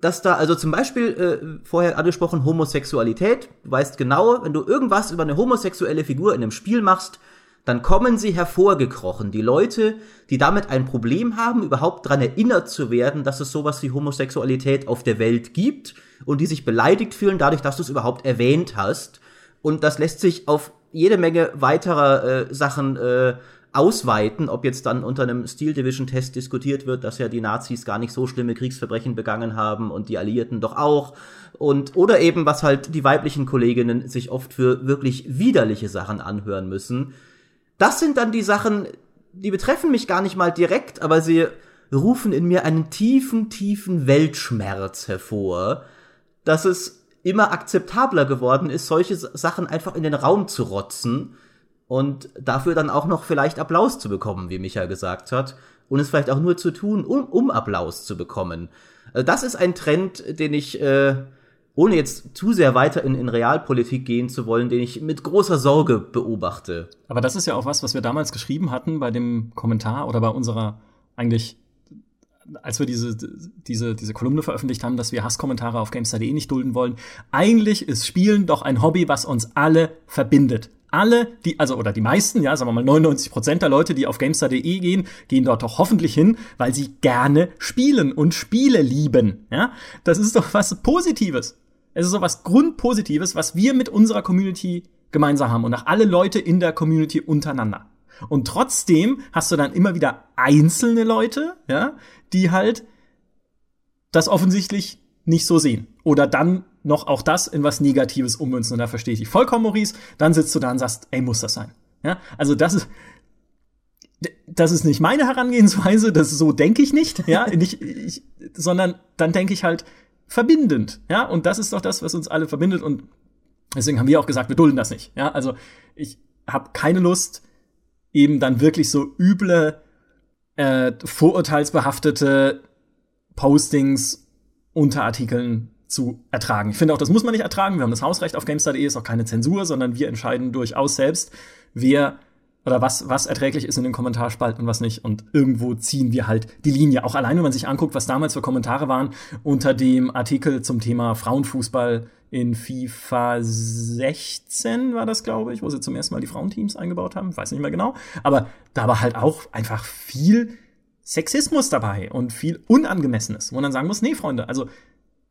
dass da, also zum Beispiel äh, vorher angesprochen Homosexualität, du weißt genau, wenn du irgendwas über eine homosexuelle Figur in einem Spiel machst, dann kommen sie hervorgekrochen. Die Leute, die damit ein Problem haben, überhaupt daran erinnert zu werden, dass es sowas wie Homosexualität auf der Welt gibt und die sich beleidigt fühlen dadurch, dass du es überhaupt erwähnt hast. Und das lässt sich auf jede Menge weiterer äh, Sachen äh, ausweiten, ob jetzt dann unter einem Steel Division Test diskutiert wird, dass ja die Nazis gar nicht so schlimme Kriegsverbrechen begangen haben und die Alliierten doch auch und oder eben was halt die weiblichen Kolleginnen sich oft für wirklich widerliche Sachen anhören müssen. Das sind dann die Sachen, die betreffen mich gar nicht mal direkt, aber sie rufen in mir einen tiefen, tiefen Weltschmerz hervor, dass es immer akzeptabler geworden ist, solche Sachen einfach in den Raum zu rotzen und dafür dann auch noch vielleicht Applaus zu bekommen, wie Micha gesagt hat, und es vielleicht auch nur zu tun, um, um Applaus zu bekommen. Also das ist ein Trend, den ich, äh, ohne jetzt zu sehr weiter in, in Realpolitik gehen zu wollen, den ich mit großer Sorge beobachte. Aber das ist ja auch was, was wir damals geschrieben hatten bei dem Kommentar oder bei unserer eigentlich als wir diese, diese, diese Kolumne veröffentlicht haben, dass wir Hasskommentare auf GameStar.de nicht dulden wollen. Eigentlich ist Spielen doch ein Hobby, was uns alle verbindet alle, die, also oder die meisten, ja, sagen wir mal 99 Prozent der Leute, die auf GameStar.de gehen, gehen dort doch hoffentlich hin, weil sie gerne spielen und Spiele lieben. Ja, das ist doch was Positives. Es ist so was Grundpositives, was wir mit unserer Community gemeinsam haben und auch alle Leute in der Community untereinander. Und trotzdem hast du dann immer wieder einzelne Leute, ja, die halt das offensichtlich nicht so sehen. Oder dann noch auch das in was Negatives ummünzen. Und da verstehe ich dich vollkommen, Maurice. Dann sitzt du da und sagst, ey, muss das sein? Ja, also das ist, das ist nicht meine Herangehensweise, das so denke ich nicht, ja, nicht, ich, sondern dann denke ich halt verbindend, ja, und das ist doch das, was uns alle verbindet und deswegen haben wir auch gesagt, wir dulden das nicht, ja, also ich habe keine Lust, eben dann wirklich so üble, äh, vorurteilsbehaftete Postings unter Artikeln zu ertragen. Ich finde auch, das muss man nicht ertragen. Wir haben das Hausrecht auf GameStar.de, ist auch keine Zensur, sondern wir entscheiden durchaus selbst, wer oder was, was erträglich ist in den Kommentarspalten und was nicht. Und irgendwo ziehen wir halt die Linie. Auch allein, wenn man sich anguckt, was damals für Kommentare waren unter dem Artikel zum Thema Frauenfußball in FIFA 16 war das, glaube ich, wo sie zum ersten Mal die Frauenteams eingebaut haben. Weiß nicht mehr genau. Aber da war halt auch einfach viel Sexismus dabei und viel Unangemessenes, wo man dann sagen muss, nee, Freunde, also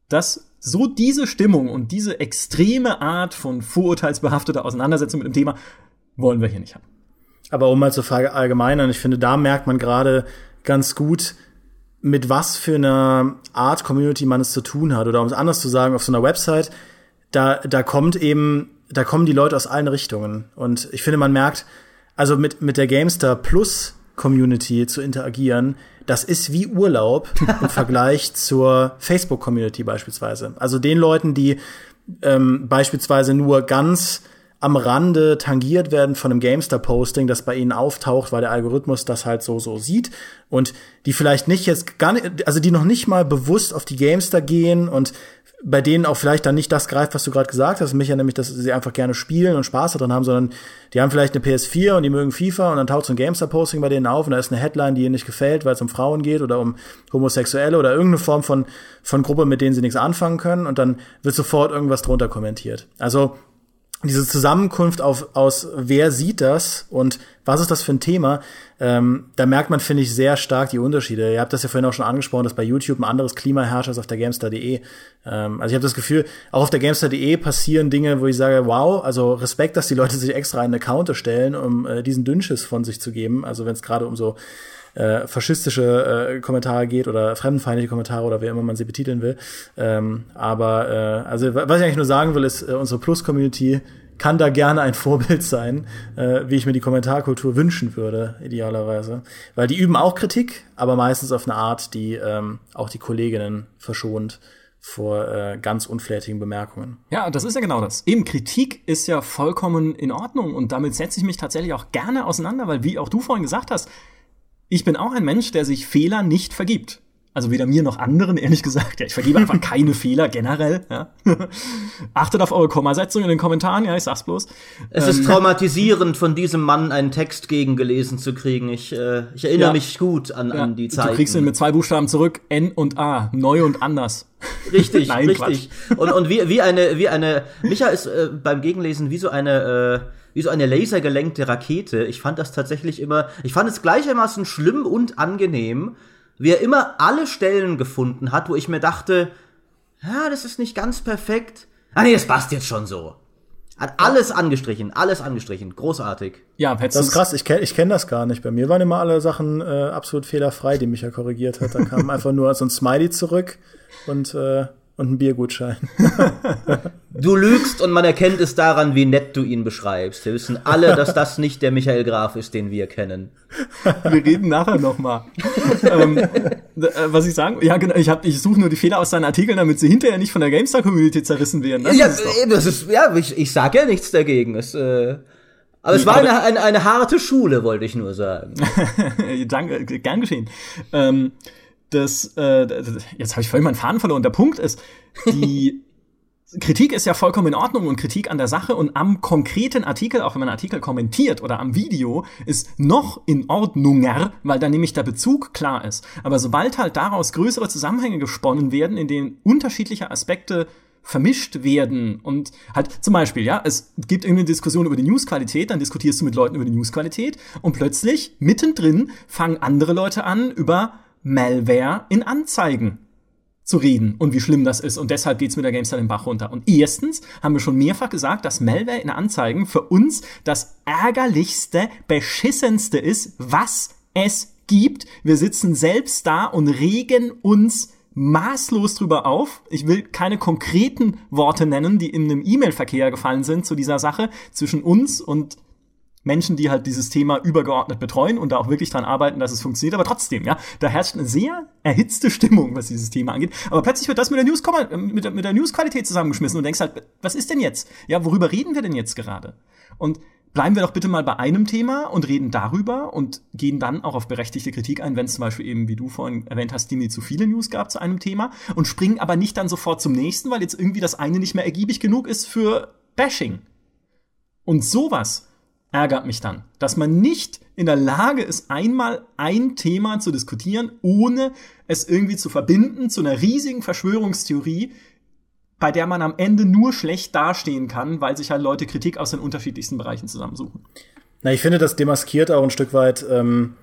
dass so diese Stimmung und diese extreme Art von vorurteilsbehafteter Auseinandersetzung mit dem Thema wollen wir hier nicht haben. Aber um mal zur Frage allgemeiner, ich finde, da merkt man gerade ganz gut, mit was für einer Art Community man es zu tun hat. Oder um es anders zu sagen, auf so einer Website, da, da kommt eben, da kommen die Leute aus allen Richtungen. Und ich finde, man merkt, also mit, mit der Gamestar Plus Community zu interagieren, das ist wie Urlaub im Vergleich zur Facebook-Community beispielsweise. Also den Leuten, die ähm, beispielsweise nur ganz am Rande tangiert werden von einem Gamestar-Posting, das bei ihnen auftaucht, weil der Algorithmus das halt so so sieht und die vielleicht nicht jetzt gar nicht, also die noch nicht mal bewusst auf die Gamestar gehen und bei denen auch vielleicht dann nicht das greift, was du gerade gesagt hast, Micha, nämlich, dass sie einfach gerne spielen und Spaß daran haben, sondern die haben vielleicht eine PS4 und die mögen FIFA und dann taucht so ein GameStar-Posting bei denen auf und da ist eine Headline, die ihnen nicht gefällt, weil es um Frauen geht oder um Homosexuelle oder irgendeine Form von, von Gruppe, mit denen sie nichts anfangen können und dann wird sofort irgendwas drunter kommentiert. Also diese Zusammenkunft auf, aus wer sieht das und was ist das für ein Thema, ähm, da merkt man, finde ich, sehr stark die Unterschiede. Ihr habt das ja vorhin auch schon angesprochen, dass bei YouTube ein anderes Klima herrscht als auf der Gamestar.de. Ähm, also ich habe das Gefühl, auch auf der Gamestar.de passieren Dinge, wo ich sage, wow, also Respekt, dass die Leute sich extra einen Account erstellen, um äh, diesen Dünnschiss von sich zu geben. Also wenn es gerade um so äh, faschistische äh, Kommentare geht oder fremdenfeindliche Kommentare oder wie immer man sie betiteln will. Ähm, aber äh, also was ich eigentlich nur sagen will, ist, äh, unsere Plus-Community kann da gerne ein Vorbild sein, äh, wie ich mir die Kommentarkultur wünschen würde, idealerweise. Weil die üben auch Kritik, aber meistens auf eine Art, die ähm, auch die Kolleginnen verschont vor äh, ganz unflätigen Bemerkungen. Ja, das ist ja genau das. Eben Kritik ist ja vollkommen in Ordnung und damit setze ich mich tatsächlich auch gerne auseinander, weil wie auch du vorhin gesagt hast, ich bin auch ein Mensch, der sich Fehler nicht vergibt. Also weder mir noch anderen, ehrlich gesagt. Ja, ich vergebe einfach keine Fehler generell. Ja. Achtet auf eure Kommasetzung in den Kommentaren, ja, ich sag's bloß. Es ähm, ist traumatisierend, von diesem Mann einen Text gegengelesen zu kriegen. Ich, äh, ich erinnere ja, mich gut an, ja, an die Zeit. Du kriegst ihn mit zwei Buchstaben zurück, N und A, neu und anders. Richtig, Nein, richtig. Und, und wie, wie eine, wie eine, Micha ist äh, beim Gegenlesen wie so eine, äh, wie so eine lasergelenkte Rakete. Ich fand das tatsächlich immer, ich fand es gleichermaßen schlimm und angenehm, wie er immer alle Stellen gefunden hat, wo ich mir dachte, ja, das ist nicht ganz perfekt. Ah nee, das passt jetzt schon so. Hat alles angestrichen, alles angestrichen. Großartig. Ja, das ist krass, ich kenne ich kenn das gar nicht. Bei mir waren immer alle Sachen äh, absolut fehlerfrei, die mich ja korrigiert hat. Da kam einfach nur so ein Smiley zurück und äh, und ein Biergutschein. du lügst und man erkennt es daran, wie nett du ihn beschreibst. Wir wissen alle, dass das nicht der Michael Graf ist, den wir kennen. Wir reden nachher noch mal. ähm, äh, was ich sagen, ja genau, ich, hab, ich suche nur die Fehler aus seinen Artikeln, damit sie hinterher nicht von der GameStar-Community zerrissen werden. Das ja, ist das ist, ja, ich, ich sage ja nichts dagegen. Es, äh, aber es war eine, eine, eine harte Schule, wollte ich nur sagen. Danke, gern geschehen. Ähm, das, äh, jetzt habe ich vorhin meinen Faden verloren. Der Punkt ist, die Kritik ist ja vollkommen in Ordnung und Kritik an der Sache und am konkreten Artikel, auch wenn man einen Artikel kommentiert oder am Video, ist noch in Ordnunger, weil da nämlich der Bezug klar ist. Aber sobald halt daraus größere Zusammenhänge gesponnen werden, in denen unterschiedliche Aspekte vermischt werden und halt zum Beispiel, ja, es gibt irgendeine Diskussion über die Newsqualität, dann diskutierst du mit Leuten über die Newsqualität und plötzlich mittendrin fangen andere Leute an über Malware in Anzeigen zu reden und wie schlimm das ist. Und deshalb geht's mit der GameStar den Bach runter. Und erstens haben wir schon mehrfach gesagt, dass Malware in Anzeigen für uns das ärgerlichste, beschissenste ist, was es gibt. Wir sitzen selbst da und regen uns maßlos drüber auf. Ich will keine konkreten Worte nennen, die in einem E-Mail-Verkehr gefallen sind zu dieser Sache zwischen uns und Menschen, die halt dieses Thema übergeordnet betreuen und da auch wirklich dran arbeiten, dass es funktioniert. Aber trotzdem, ja, da herrscht eine sehr erhitzte Stimmung, was dieses Thema angeht. Aber plötzlich wird das mit der News mit mit der Newsqualität zusammengeschmissen und denkst halt, was ist denn jetzt? Ja, worüber reden wir denn jetzt gerade? Und bleiben wir doch bitte mal bei einem Thema und reden darüber und gehen dann auch auf berechtigte Kritik ein, wenn es zum Beispiel eben, wie du vorhin erwähnt hast, die zu viele News gab zu einem Thema und springen aber nicht dann sofort zum nächsten, weil jetzt irgendwie das eine nicht mehr ergiebig genug ist für Bashing. Und sowas ärgert mich dann, dass man nicht in der Lage ist, einmal ein Thema zu diskutieren, ohne es irgendwie zu verbinden zu einer riesigen Verschwörungstheorie, bei der man am Ende nur schlecht dastehen kann, weil sich halt Leute Kritik aus den unterschiedlichsten Bereichen zusammensuchen. Na, ich finde, das demaskiert auch ein Stück weit ähm,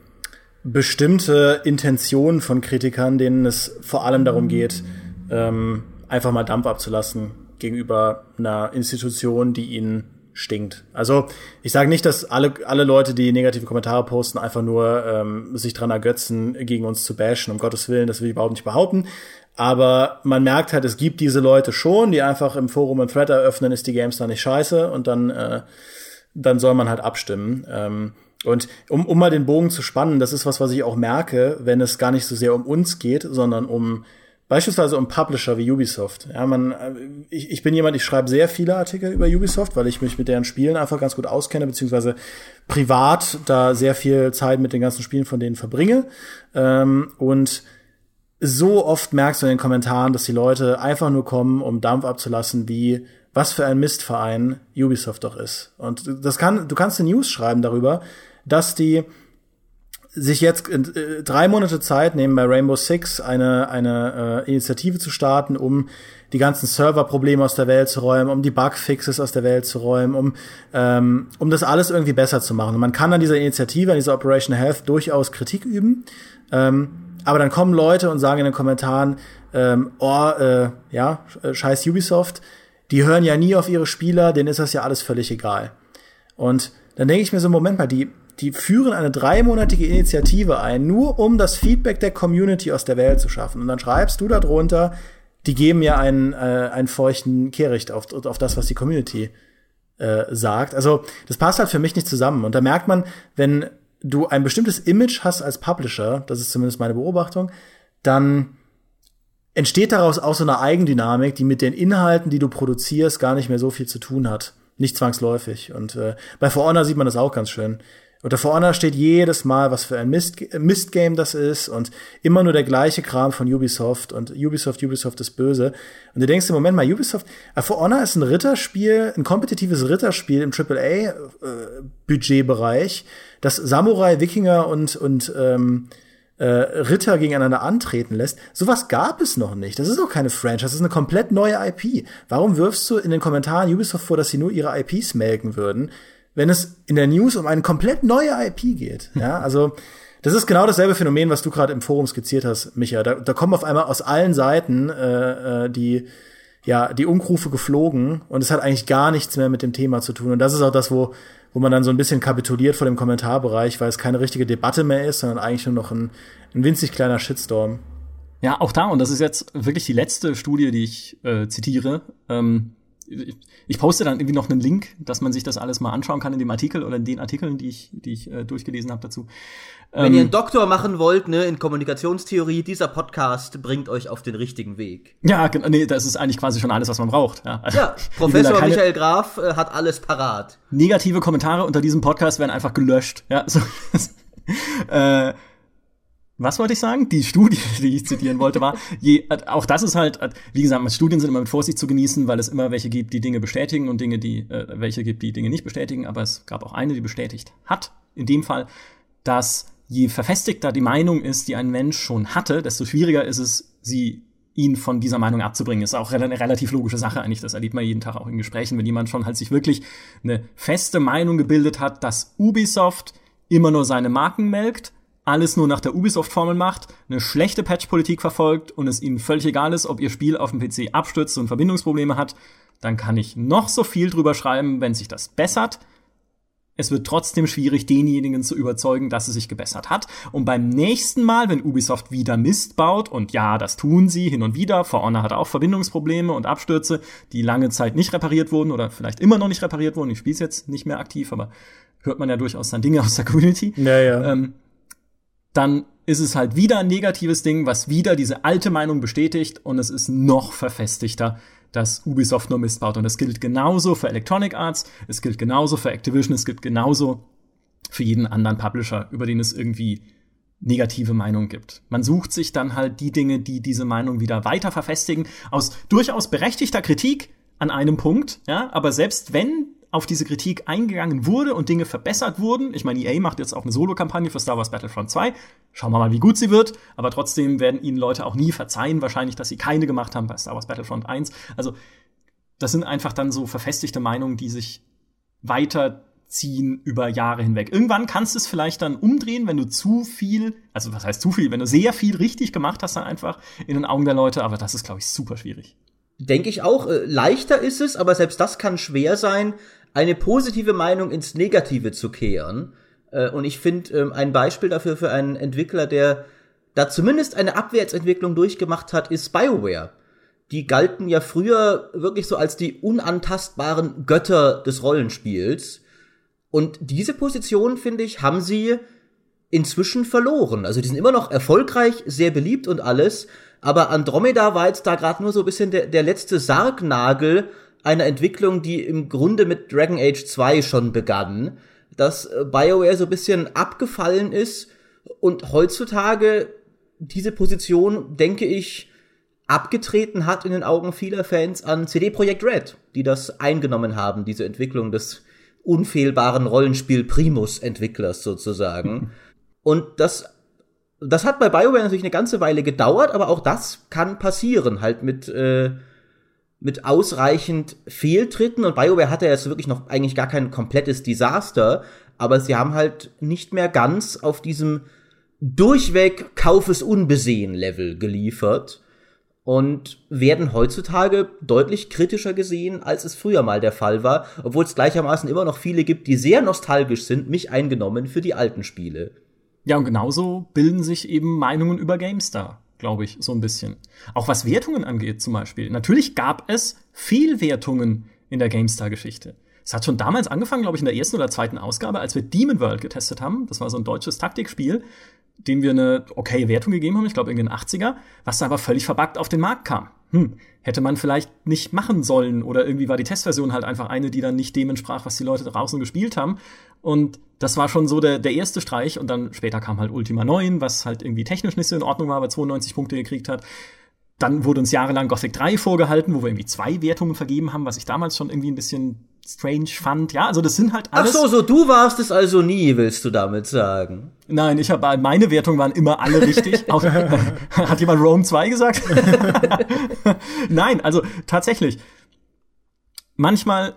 bestimmte Intentionen von Kritikern, denen es vor allem darum geht, ähm, einfach mal Dampf abzulassen gegenüber einer Institution, die ihnen stinkt. Also ich sage nicht, dass alle, alle Leute, die negative Kommentare posten, einfach nur ähm, sich dran ergötzen, gegen uns zu bashen, um Gottes Willen, das will ich überhaupt nicht behaupten. Aber man merkt halt, es gibt diese Leute schon, die einfach im Forum einen Thread eröffnen, ist die Games da nicht scheiße und dann, äh, dann soll man halt abstimmen. Ähm, und um, um mal den Bogen zu spannen, das ist was, was ich auch merke, wenn es gar nicht so sehr um uns geht, sondern um Beispielsweise um Publisher wie Ubisoft. Ja, man, äh, ich, ich bin jemand, ich schreibe sehr viele Artikel über Ubisoft, weil ich mich mit deren Spielen einfach ganz gut auskenne, beziehungsweise privat da sehr viel Zeit mit den ganzen Spielen von denen verbringe. Ähm, und so oft merkst du in den Kommentaren, dass die Leute einfach nur kommen, um Dampf abzulassen, wie was für ein Mistverein Ubisoft doch ist. Und das kann, du kannst eine News schreiben darüber, dass die sich jetzt äh, drei Monate Zeit nehmen, bei Rainbow Six eine, eine äh, Initiative zu starten, um die ganzen Serverprobleme aus der Welt zu räumen, um die Bugfixes aus der Welt zu räumen, um, ähm, um das alles irgendwie besser zu machen. Und man kann an dieser Initiative, an dieser Operation Health durchaus Kritik üben. Ähm, aber dann kommen Leute und sagen in den Kommentaren, ähm, oh, äh, ja, scheiß Ubisoft, die hören ja nie auf ihre Spieler, denen ist das ja alles völlig egal. Und dann denke ich mir so, Moment mal, die, die führen eine dreimonatige Initiative ein, nur um das Feedback der Community aus der Welt zu schaffen. Und dann schreibst du darunter, die geben ja einen, äh, einen feuchten Kehricht auf, auf das, was die Community äh, sagt. Also das passt halt für mich nicht zusammen. Und da merkt man, wenn du ein bestimmtes Image hast als Publisher, das ist zumindest meine Beobachtung, dann entsteht daraus auch so eine Eigendynamik, die mit den Inhalten, die du produzierst, gar nicht mehr so viel zu tun hat. Nicht zwangsläufig. Und äh, bei For Honor sieht man das auch ganz schön. Unter For Honor steht jedes Mal, was für ein Mist, Mistgame das ist und immer nur der gleiche Kram von Ubisoft und Ubisoft, Ubisoft ist böse. Und du denkst im Moment mal, Ubisoft, äh, For Honor ist ein Ritterspiel, ein kompetitives Ritterspiel im AAA-Budgetbereich, äh, das Samurai, Wikinger und, und ähm, äh, Ritter gegeneinander antreten lässt. Sowas gab es noch nicht. Das ist auch keine Franchise, das ist eine komplett neue IP. Warum wirfst du in den Kommentaren Ubisoft vor, dass sie nur ihre IPs melken würden, wenn es in der News um eine komplett neue IP geht? Ja, also das ist genau dasselbe Phänomen, was du gerade im Forum skizziert hast, Micha. Da, da kommen auf einmal aus allen Seiten äh, äh die ja die Unkrufe geflogen und es hat eigentlich gar nichts mehr mit dem Thema zu tun. Und das ist auch das, wo wo man dann so ein bisschen kapituliert vor dem Kommentarbereich, weil es keine richtige Debatte mehr ist, sondern eigentlich nur noch ein, ein winzig kleiner Shitstorm. Ja, auch da, und das ist jetzt wirklich die letzte Studie, die ich äh, zitiere. Ähm, ich poste dann irgendwie noch einen Link, dass man sich das alles mal anschauen kann in dem Artikel oder in den Artikeln, die ich, die ich äh, durchgelesen habe dazu. Wenn ähm, ihr einen Doktor machen wollt, ne, in Kommunikationstheorie, dieser Podcast bringt euch auf den richtigen Weg. Ja, nee, das ist eigentlich quasi schon alles, was man braucht. Ja, ja Professor Michael Graf äh, hat alles parat. Negative Kommentare unter diesem Podcast werden einfach gelöscht. Ja, so, äh, was wollte ich sagen? Die Studie, die ich zitieren wollte, war, je, auch das ist halt, wie gesagt, Studien sind immer mit Vorsicht zu genießen, weil es immer welche gibt, die Dinge bestätigen und Dinge, die, äh, welche gibt, die Dinge nicht bestätigen, aber es gab auch eine, die bestätigt hat, in dem Fall, dass je verfestigter die Meinung ist, die ein Mensch schon hatte, desto schwieriger ist es, sie ihn von dieser Meinung abzubringen. Ist auch eine relativ logische Sache eigentlich. Das erlebt man jeden Tag auch in Gesprächen, wenn jemand schon halt sich wirklich eine feste Meinung gebildet hat, dass Ubisoft immer nur seine Marken melkt, alles nur nach der Ubisoft-Formel macht, eine schlechte Patch-Politik verfolgt und es ihnen völlig egal ist, ob ihr Spiel auf dem PC abstürzt und Verbindungsprobleme hat, dann kann ich noch so viel drüber schreiben, wenn sich das bessert es wird trotzdem schwierig, denjenigen zu überzeugen, dass es sich gebessert hat. Und beim nächsten Mal, wenn Ubisoft wieder Mist baut, und ja, das tun sie hin und wieder, For Honor hat auch Verbindungsprobleme und Abstürze, die lange Zeit nicht repariert wurden oder vielleicht immer noch nicht repariert wurden. Ich spiele es jetzt nicht mehr aktiv, aber hört man ja durchaus dann Dinge aus der Community. Ja, ja. Ähm, dann ist es halt wieder ein negatives Ding, was wieder diese alte Meinung bestätigt und es ist noch verfestigter, dass Ubisoft nur Mist baut. Und das gilt genauso für Electronic Arts, es gilt genauso für Activision, es gilt genauso für jeden anderen Publisher, über den es irgendwie negative Meinungen gibt. Man sucht sich dann halt die Dinge, die diese Meinung wieder weiter verfestigen, aus durchaus berechtigter Kritik an einem Punkt, ja, aber selbst wenn auf diese Kritik eingegangen wurde und Dinge verbessert wurden. Ich meine, EA macht jetzt auch eine Solo-Kampagne für Star Wars Battlefront 2. Schauen wir mal, wie gut sie wird. Aber trotzdem werden ihnen Leute auch nie verzeihen, wahrscheinlich, dass sie keine gemacht haben bei Star Wars Battlefront 1. Also, das sind einfach dann so verfestigte Meinungen, die sich weiterziehen über Jahre hinweg. Irgendwann kannst du es vielleicht dann umdrehen, wenn du zu viel, also was heißt zu viel, wenn du sehr viel richtig gemacht hast, dann einfach in den Augen der Leute. Aber das ist, glaube ich, super schwierig. Denke ich auch. Äh, leichter ist es, aber selbst das kann schwer sein, eine positive Meinung ins Negative zu kehren. Äh, und ich finde ähm, ein Beispiel dafür für einen Entwickler, der da zumindest eine Abwärtsentwicklung durchgemacht hat, ist BioWare. Die galten ja früher wirklich so als die unantastbaren Götter des Rollenspiels. Und diese Position, finde ich, haben sie inzwischen verloren. Also die sind immer noch erfolgreich, sehr beliebt und alles, aber Andromeda war jetzt da gerade nur so ein bisschen der, der letzte Sargnagel einer Entwicklung, die im Grunde mit Dragon Age 2 schon begann, dass äh, BioWare so ein bisschen abgefallen ist und heutzutage diese Position, denke ich, abgetreten hat in den Augen vieler Fans an CD Projekt Red, die das eingenommen haben, diese Entwicklung des unfehlbaren Rollenspiel-Primus-Entwicklers sozusagen. und das, das hat bei BioWare natürlich eine ganze Weile gedauert, aber auch das kann passieren, halt mit äh, mit ausreichend Fehltritten und BioWare hatte jetzt wirklich noch eigentlich gar kein komplettes Desaster, aber sie haben halt nicht mehr ganz auf diesem durchweg Kaufes unbesehen Level geliefert. und werden heutzutage deutlich kritischer gesehen, als es früher mal der Fall war, obwohl es gleichermaßen immer noch viele gibt, die sehr nostalgisch sind, mich eingenommen für die alten Spiele. Ja, und genauso bilden sich eben Meinungen über GameStar, glaube ich, so ein bisschen. Auch was Wertungen angeht zum Beispiel. Natürlich gab es Fehlwertungen in der GameStar-Geschichte. Es hat schon damals angefangen, glaube ich, in der ersten oder zweiten Ausgabe, als wir Demon World getestet haben. Das war so ein deutsches Taktikspiel, dem wir eine okay Wertung gegeben haben, ich glaube in den 80er, was dann aber völlig verbuggt auf den Markt kam. Hm, hätte man vielleicht nicht machen sollen oder irgendwie war die Testversion halt einfach eine, die dann nicht dem entsprach, was die Leute draußen gespielt haben. Und das war schon so der, der erste Streich und dann später kam halt Ultima 9, was halt irgendwie technisch nicht so in Ordnung war, weil 92 Punkte gekriegt hat. Dann wurde uns jahrelang Gothic 3 vorgehalten, wo wir irgendwie zwei Wertungen vergeben haben, was ich damals schon irgendwie ein bisschen strange fand. Ja, also das sind halt alles. Ach so, so du warst es also nie, willst du damit sagen? Nein, ich habe meine Wertungen waren immer alle richtig. Auch, hat jemand Rome 2 gesagt? Nein, also tatsächlich. Manchmal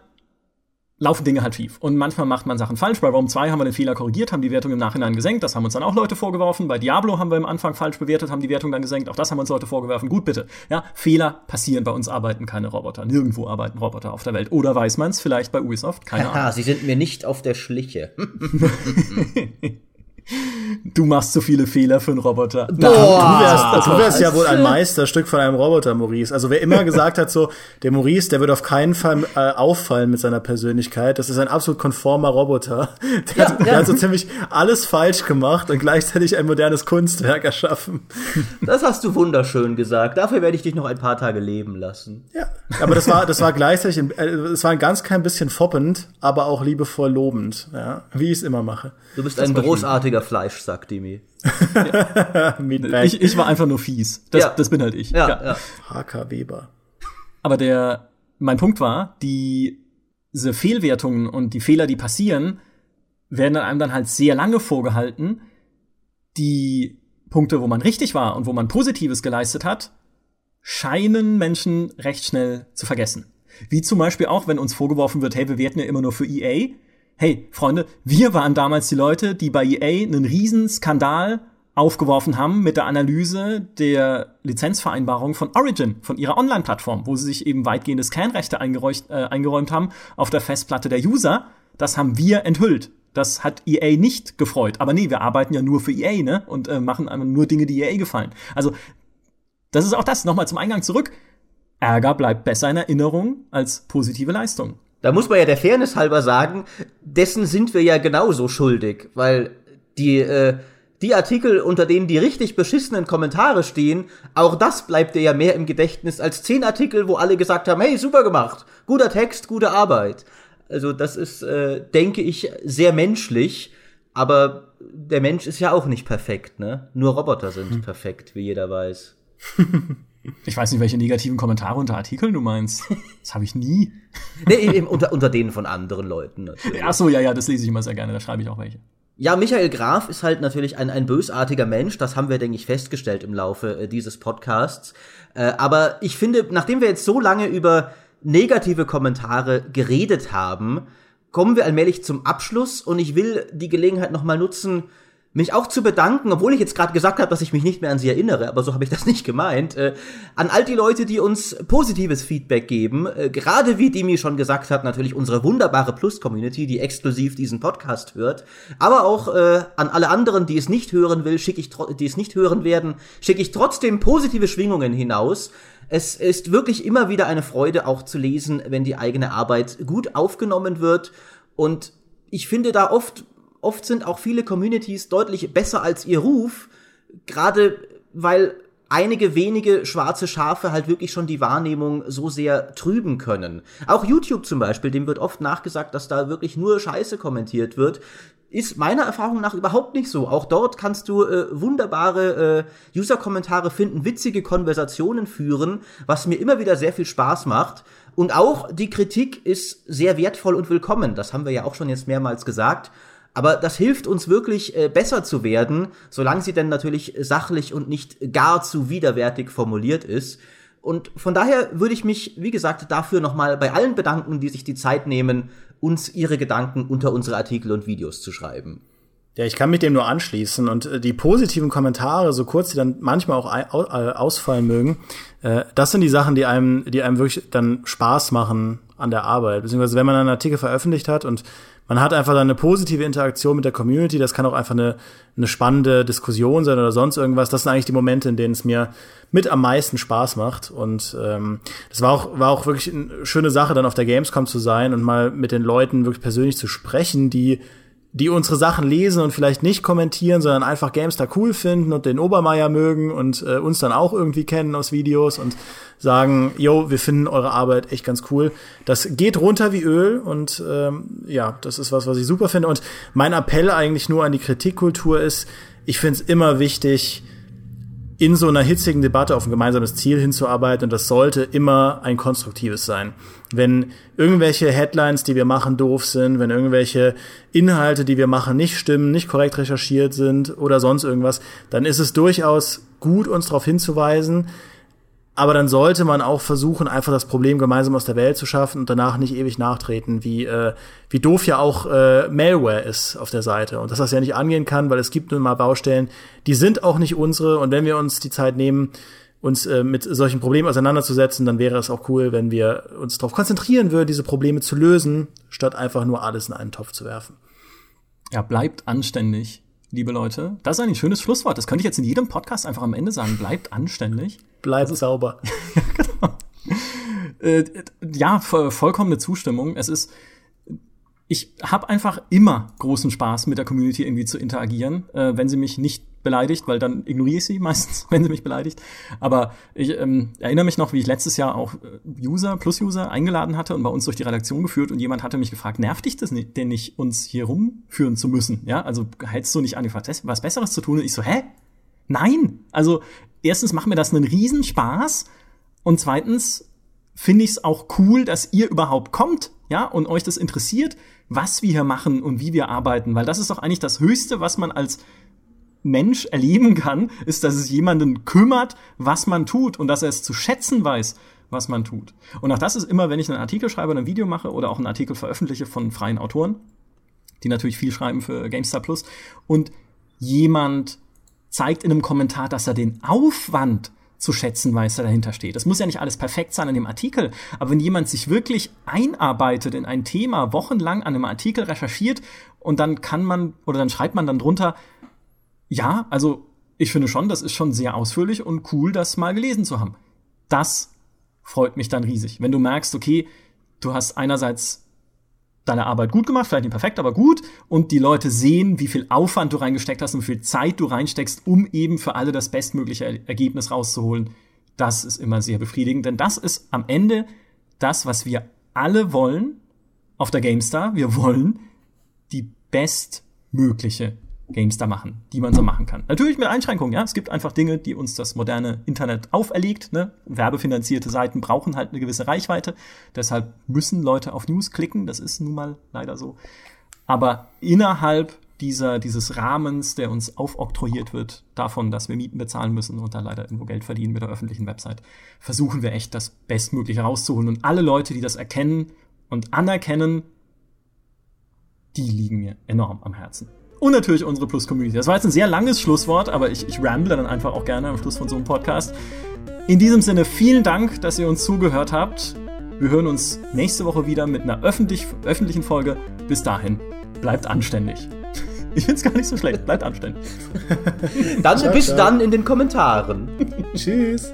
laufen Dinge halt schief. Und manchmal macht man Sachen falsch. Bei Rome 2 haben wir den Fehler korrigiert, haben die Wertung im Nachhinein gesenkt. Das haben uns dann auch Leute vorgeworfen. Bei Diablo haben wir am Anfang falsch bewertet, haben die Wertung dann gesenkt. Auch das haben uns Leute vorgeworfen. Gut, bitte. Ja, Fehler passieren. Bei uns arbeiten keine Roboter. Nirgendwo arbeiten Roboter auf der Welt. Oder weiß man es vielleicht bei Ubisoft? Keine Ahnung. sie sind mir nicht auf der Schliche. Du machst so viele Fehler für einen Roboter. Boah, du wärst, also, du wärst ja wohl ein Meisterstück von einem Roboter, Maurice. Also wer immer gesagt hat, so, der Maurice, der wird auf keinen Fall äh, auffallen mit seiner Persönlichkeit. Das ist ein absolut konformer Roboter. Der, ja, hat, der ja. hat so ziemlich alles falsch gemacht und gleichzeitig ein modernes Kunstwerk erschaffen. Das hast du wunderschön gesagt. Dafür werde ich dich noch ein paar Tage leben lassen. Ja, aber das war, das war gleichzeitig, äh, es war ein ganz klein bisschen foppend, aber auch liebevoll lobend, ja, wie ich es immer mache. Du bist das ein großartiger Fleischsack, Dimi. ja. ich, ich war einfach nur fies. Das, ja. das bin halt ich. Ja, ja. HK Weber. Aber der, mein Punkt war, die, diese Fehlwertungen und die Fehler, die passieren, werden einem dann halt sehr lange vorgehalten. Die Punkte, wo man richtig war und wo man Positives geleistet hat, scheinen Menschen recht schnell zu vergessen. Wie zum Beispiel auch, wenn uns vorgeworfen wird, hey, wir werten ja immer nur für EA hey, Freunde, wir waren damals die Leute, die bei EA einen riesen Skandal aufgeworfen haben mit der Analyse der Lizenzvereinbarung von Origin, von ihrer Online-Plattform, wo sie sich eben weitgehende Scanrechte äh, eingeräumt haben auf der Festplatte der User. Das haben wir enthüllt. Das hat EA nicht gefreut. Aber nee, wir arbeiten ja nur für EA, ne? Und äh, machen nur Dinge, die EA gefallen. Also, das ist auch das. Nochmal zum Eingang zurück. Ärger bleibt besser in Erinnerung als positive Leistung. Da muss man ja der Fairness halber sagen, dessen sind wir ja genauso schuldig, weil die, äh, die Artikel, unter denen die richtig beschissenen Kommentare stehen, auch das bleibt dir ja mehr im Gedächtnis als zehn Artikel, wo alle gesagt haben, hey, super gemacht, guter Text, gute Arbeit. Also das ist, äh, denke ich, sehr menschlich, aber der Mensch ist ja auch nicht perfekt, ne? Nur Roboter sind hm. perfekt, wie jeder weiß. Ich weiß nicht, welche negativen Kommentare unter Artikeln du meinst. Das habe ich nie. nee, eben unter, unter denen von anderen Leuten natürlich. Ach so, ja, ja, das lese ich immer sehr gerne, da schreibe ich auch welche. Ja, Michael Graf ist halt natürlich ein, ein bösartiger Mensch, das haben wir, denke ich, festgestellt im Laufe äh, dieses Podcasts. Äh, aber ich finde, nachdem wir jetzt so lange über negative Kommentare geredet haben, kommen wir allmählich zum Abschluss und ich will die Gelegenheit nochmal nutzen, mich auch zu bedanken, obwohl ich jetzt gerade gesagt habe, dass ich mich nicht mehr an sie erinnere, aber so habe ich das nicht gemeint, äh, an all die Leute, die uns positives Feedback geben, äh, gerade wie Dimi schon gesagt hat, natürlich unsere wunderbare Plus-Community, die exklusiv diesen Podcast hört, aber auch äh, an alle anderen, die es nicht hören will, schicke ich, die es nicht hören werden, schicke ich trotzdem positive Schwingungen hinaus. Es ist wirklich immer wieder eine Freude, auch zu lesen, wenn die eigene Arbeit gut aufgenommen wird und ich finde da oft oft sind auch viele Communities deutlich besser als ihr Ruf, gerade weil einige wenige schwarze Schafe halt wirklich schon die Wahrnehmung so sehr trüben können. Auch YouTube zum Beispiel, dem wird oft nachgesagt, dass da wirklich nur Scheiße kommentiert wird. Ist meiner Erfahrung nach überhaupt nicht so. Auch dort kannst du äh, wunderbare äh, User-Kommentare finden, witzige Konversationen führen, was mir immer wieder sehr viel Spaß macht. Und auch die Kritik ist sehr wertvoll und willkommen. Das haben wir ja auch schon jetzt mehrmals gesagt. Aber das hilft uns wirklich äh, besser zu werden, solange sie denn natürlich sachlich und nicht gar zu widerwärtig formuliert ist. Und von daher würde ich mich, wie gesagt, dafür nochmal bei allen bedanken, die sich die Zeit nehmen, uns ihre Gedanken unter unsere Artikel und Videos zu schreiben. Ja, ich kann mich dem nur anschließen und äh, die positiven Kommentare, so kurz die dann manchmal auch äh, ausfallen mögen, äh, das sind die Sachen, die einem, die einem wirklich dann Spaß machen an der Arbeit. Beziehungsweise wenn man einen Artikel veröffentlicht hat und man hat einfach dann eine positive Interaktion mit der Community, das kann auch einfach eine, eine spannende Diskussion sein oder sonst irgendwas. Das sind eigentlich die Momente, in denen es mir mit am meisten Spaß macht. Und ähm, das war auch, war auch wirklich eine schöne Sache, dann auf der Gamescom zu sein und mal mit den Leuten wirklich persönlich zu sprechen, die die unsere Sachen lesen und vielleicht nicht kommentieren, sondern einfach GameStar cool finden und den Obermeier mögen und äh, uns dann auch irgendwie kennen aus Videos und sagen, yo, wir finden eure Arbeit echt ganz cool. Das geht runter wie Öl und ähm, ja, das ist was, was ich super finde. Und mein Appell eigentlich nur an die Kritikkultur ist, ich finde es immer wichtig, in so einer hitzigen Debatte auf ein gemeinsames Ziel hinzuarbeiten und das sollte immer ein konstruktives sein. Wenn irgendwelche Headlines, die wir machen, doof sind, wenn irgendwelche Inhalte, die wir machen, nicht stimmen, nicht korrekt recherchiert sind oder sonst irgendwas, dann ist es durchaus gut, uns darauf hinzuweisen. Aber dann sollte man auch versuchen, einfach das Problem gemeinsam aus der Welt zu schaffen und danach nicht ewig nachtreten, wie, äh, wie doof ja auch äh, Malware ist auf der Seite. Und dass das ja nicht angehen kann, weil es gibt nun mal Baustellen, die sind auch nicht unsere. Und wenn wir uns die Zeit nehmen, uns äh, mit solchen Problemen auseinanderzusetzen, dann wäre es auch cool, wenn wir uns darauf konzentrieren würden, diese Probleme zu lösen, statt einfach nur alles in einen Topf zu werfen. Ja, bleibt anständig liebe Leute. Das ist ein schönes Schlusswort. Das könnte ich jetzt in jedem Podcast einfach am Ende sagen. Bleibt anständig. Bleibt also, sauber. genau. Äh, ja, vollkommene Zustimmung. Es ist ich habe einfach immer großen Spaß mit der Community irgendwie zu interagieren, äh, wenn sie mich nicht beleidigt, weil dann ignoriere ich sie meistens, wenn sie mich beleidigt. Aber ich ähm, erinnere mich noch, wie ich letztes Jahr auch äh, User, Plus-User eingeladen hatte und bei uns durch die Redaktion geführt und jemand hatte mich gefragt, nervt dich das nicht, denn nicht, uns hier rumführen zu müssen? Ja, also hältst du nicht an, was Besseres zu tun? Und ich so, hä? Nein! Also erstens macht mir das einen Riesenspaß und zweitens finde ich es auch cool, dass ihr überhaupt kommt, ja, und euch das interessiert was wir hier machen und wie wir arbeiten, weil das ist doch eigentlich das Höchste, was man als Mensch erleben kann, ist, dass es jemanden kümmert, was man tut und dass er es zu schätzen weiß, was man tut. Und auch das ist immer, wenn ich einen Artikel schreibe oder ein Video mache oder auch einen Artikel veröffentliche von freien Autoren, die natürlich viel schreiben für GameStar Plus und jemand zeigt in einem Kommentar, dass er den Aufwand zu schätzen weiß, der dahinter steht. Das muss ja nicht alles perfekt sein an dem Artikel, aber wenn jemand sich wirklich einarbeitet in ein Thema, wochenlang an einem Artikel recherchiert und dann kann man oder dann schreibt man dann drunter, ja, also ich finde schon, das ist schon sehr ausführlich und cool, das mal gelesen zu haben. Das freut mich dann riesig. Wenn du merkst, okay, du hast einerseits deine Arbeit gut gemacht, vielleicht nicht perfekt, aber gut. Und die Leute sehen, wie viel Aufwand du reingesteckt hast und wie viel Zeit du reinsteckst, um eben für alle das bestmögliche Ergebnis rauszuholen. Das ist immer sehr befriedigend, denn das ist am Ende das, was wir alle wollen auf der GameStar. Wir wollen die bestmögliche Games da machen, die man so machen kann. Natürlich mit Einschränkungen, ja. Es gibt einfach Dinge, die uns das moderne Internet auferlegt. Ne? Werbefinanzierte Seiten brauchen halt eine gewisse Reichweite. Deshalb müssen Leute auf News klicken. Das ist nun mal leider so. Aber innerhalb dieser, dieses Rahmens, der uns aufoktroyiert wird, davon, dass wir Mieten bezahlen müssen und da leider irgendwo Geld verdienen mit der öffentlichen Website, versuchen wir echt das Bestmögliche rauszuholen. Und alle Leute, die das erkennen und anerkennen, die liegen mir enorm am Herzen und natürlich unsere Plus-Community. Das war jetzt ein sehr langes Schlusswort, aber ich, ich ramble dann einfach auch gerne am Schluss von so einem Podcast. In diesem Sinne, vielen Dank, dass ihr uns zugehört habt. Wir hören uns nächste Woche wieder mit einer öffentlich, öffentlichen Folge. Bis dahin, bleibt anständig. Ich find's gar nicht so schlecht. Bleibt anständig. dann ciao, bis ciao. dann in den Kommentaren. Tschüss.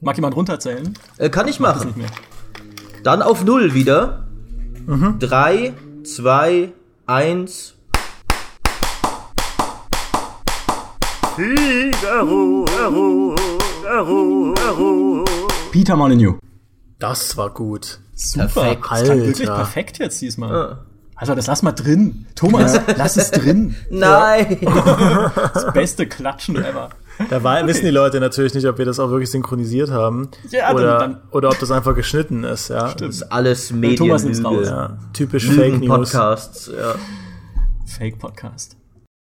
Mag jemand runterzählen? Äh, kann ich machen. Dann auf Null wieder. Mhm. Drei, zwei, eins. Figaro, Figaro, Figaro, Figaro. Peter Molyneux. Das war gut. Super. Perfekt. Das klang wirklich perfekt jetzt diesmal. Ja. Also das lass mal drin. Thomas, ja. lass es drin. Nein. Das beste Klatschen ever. Da war, okay. wissen die Leute natürlich nicht, ob wir das auch wirklich synchronisiert haben. Ja, oder, dann, dann. oder ob das einfach geschnitten ist, ja. Stimmt. Das ist alles Medien. Thomas raus. Ja, typisch Fake News. Podcasts, ja. Fake Podcast.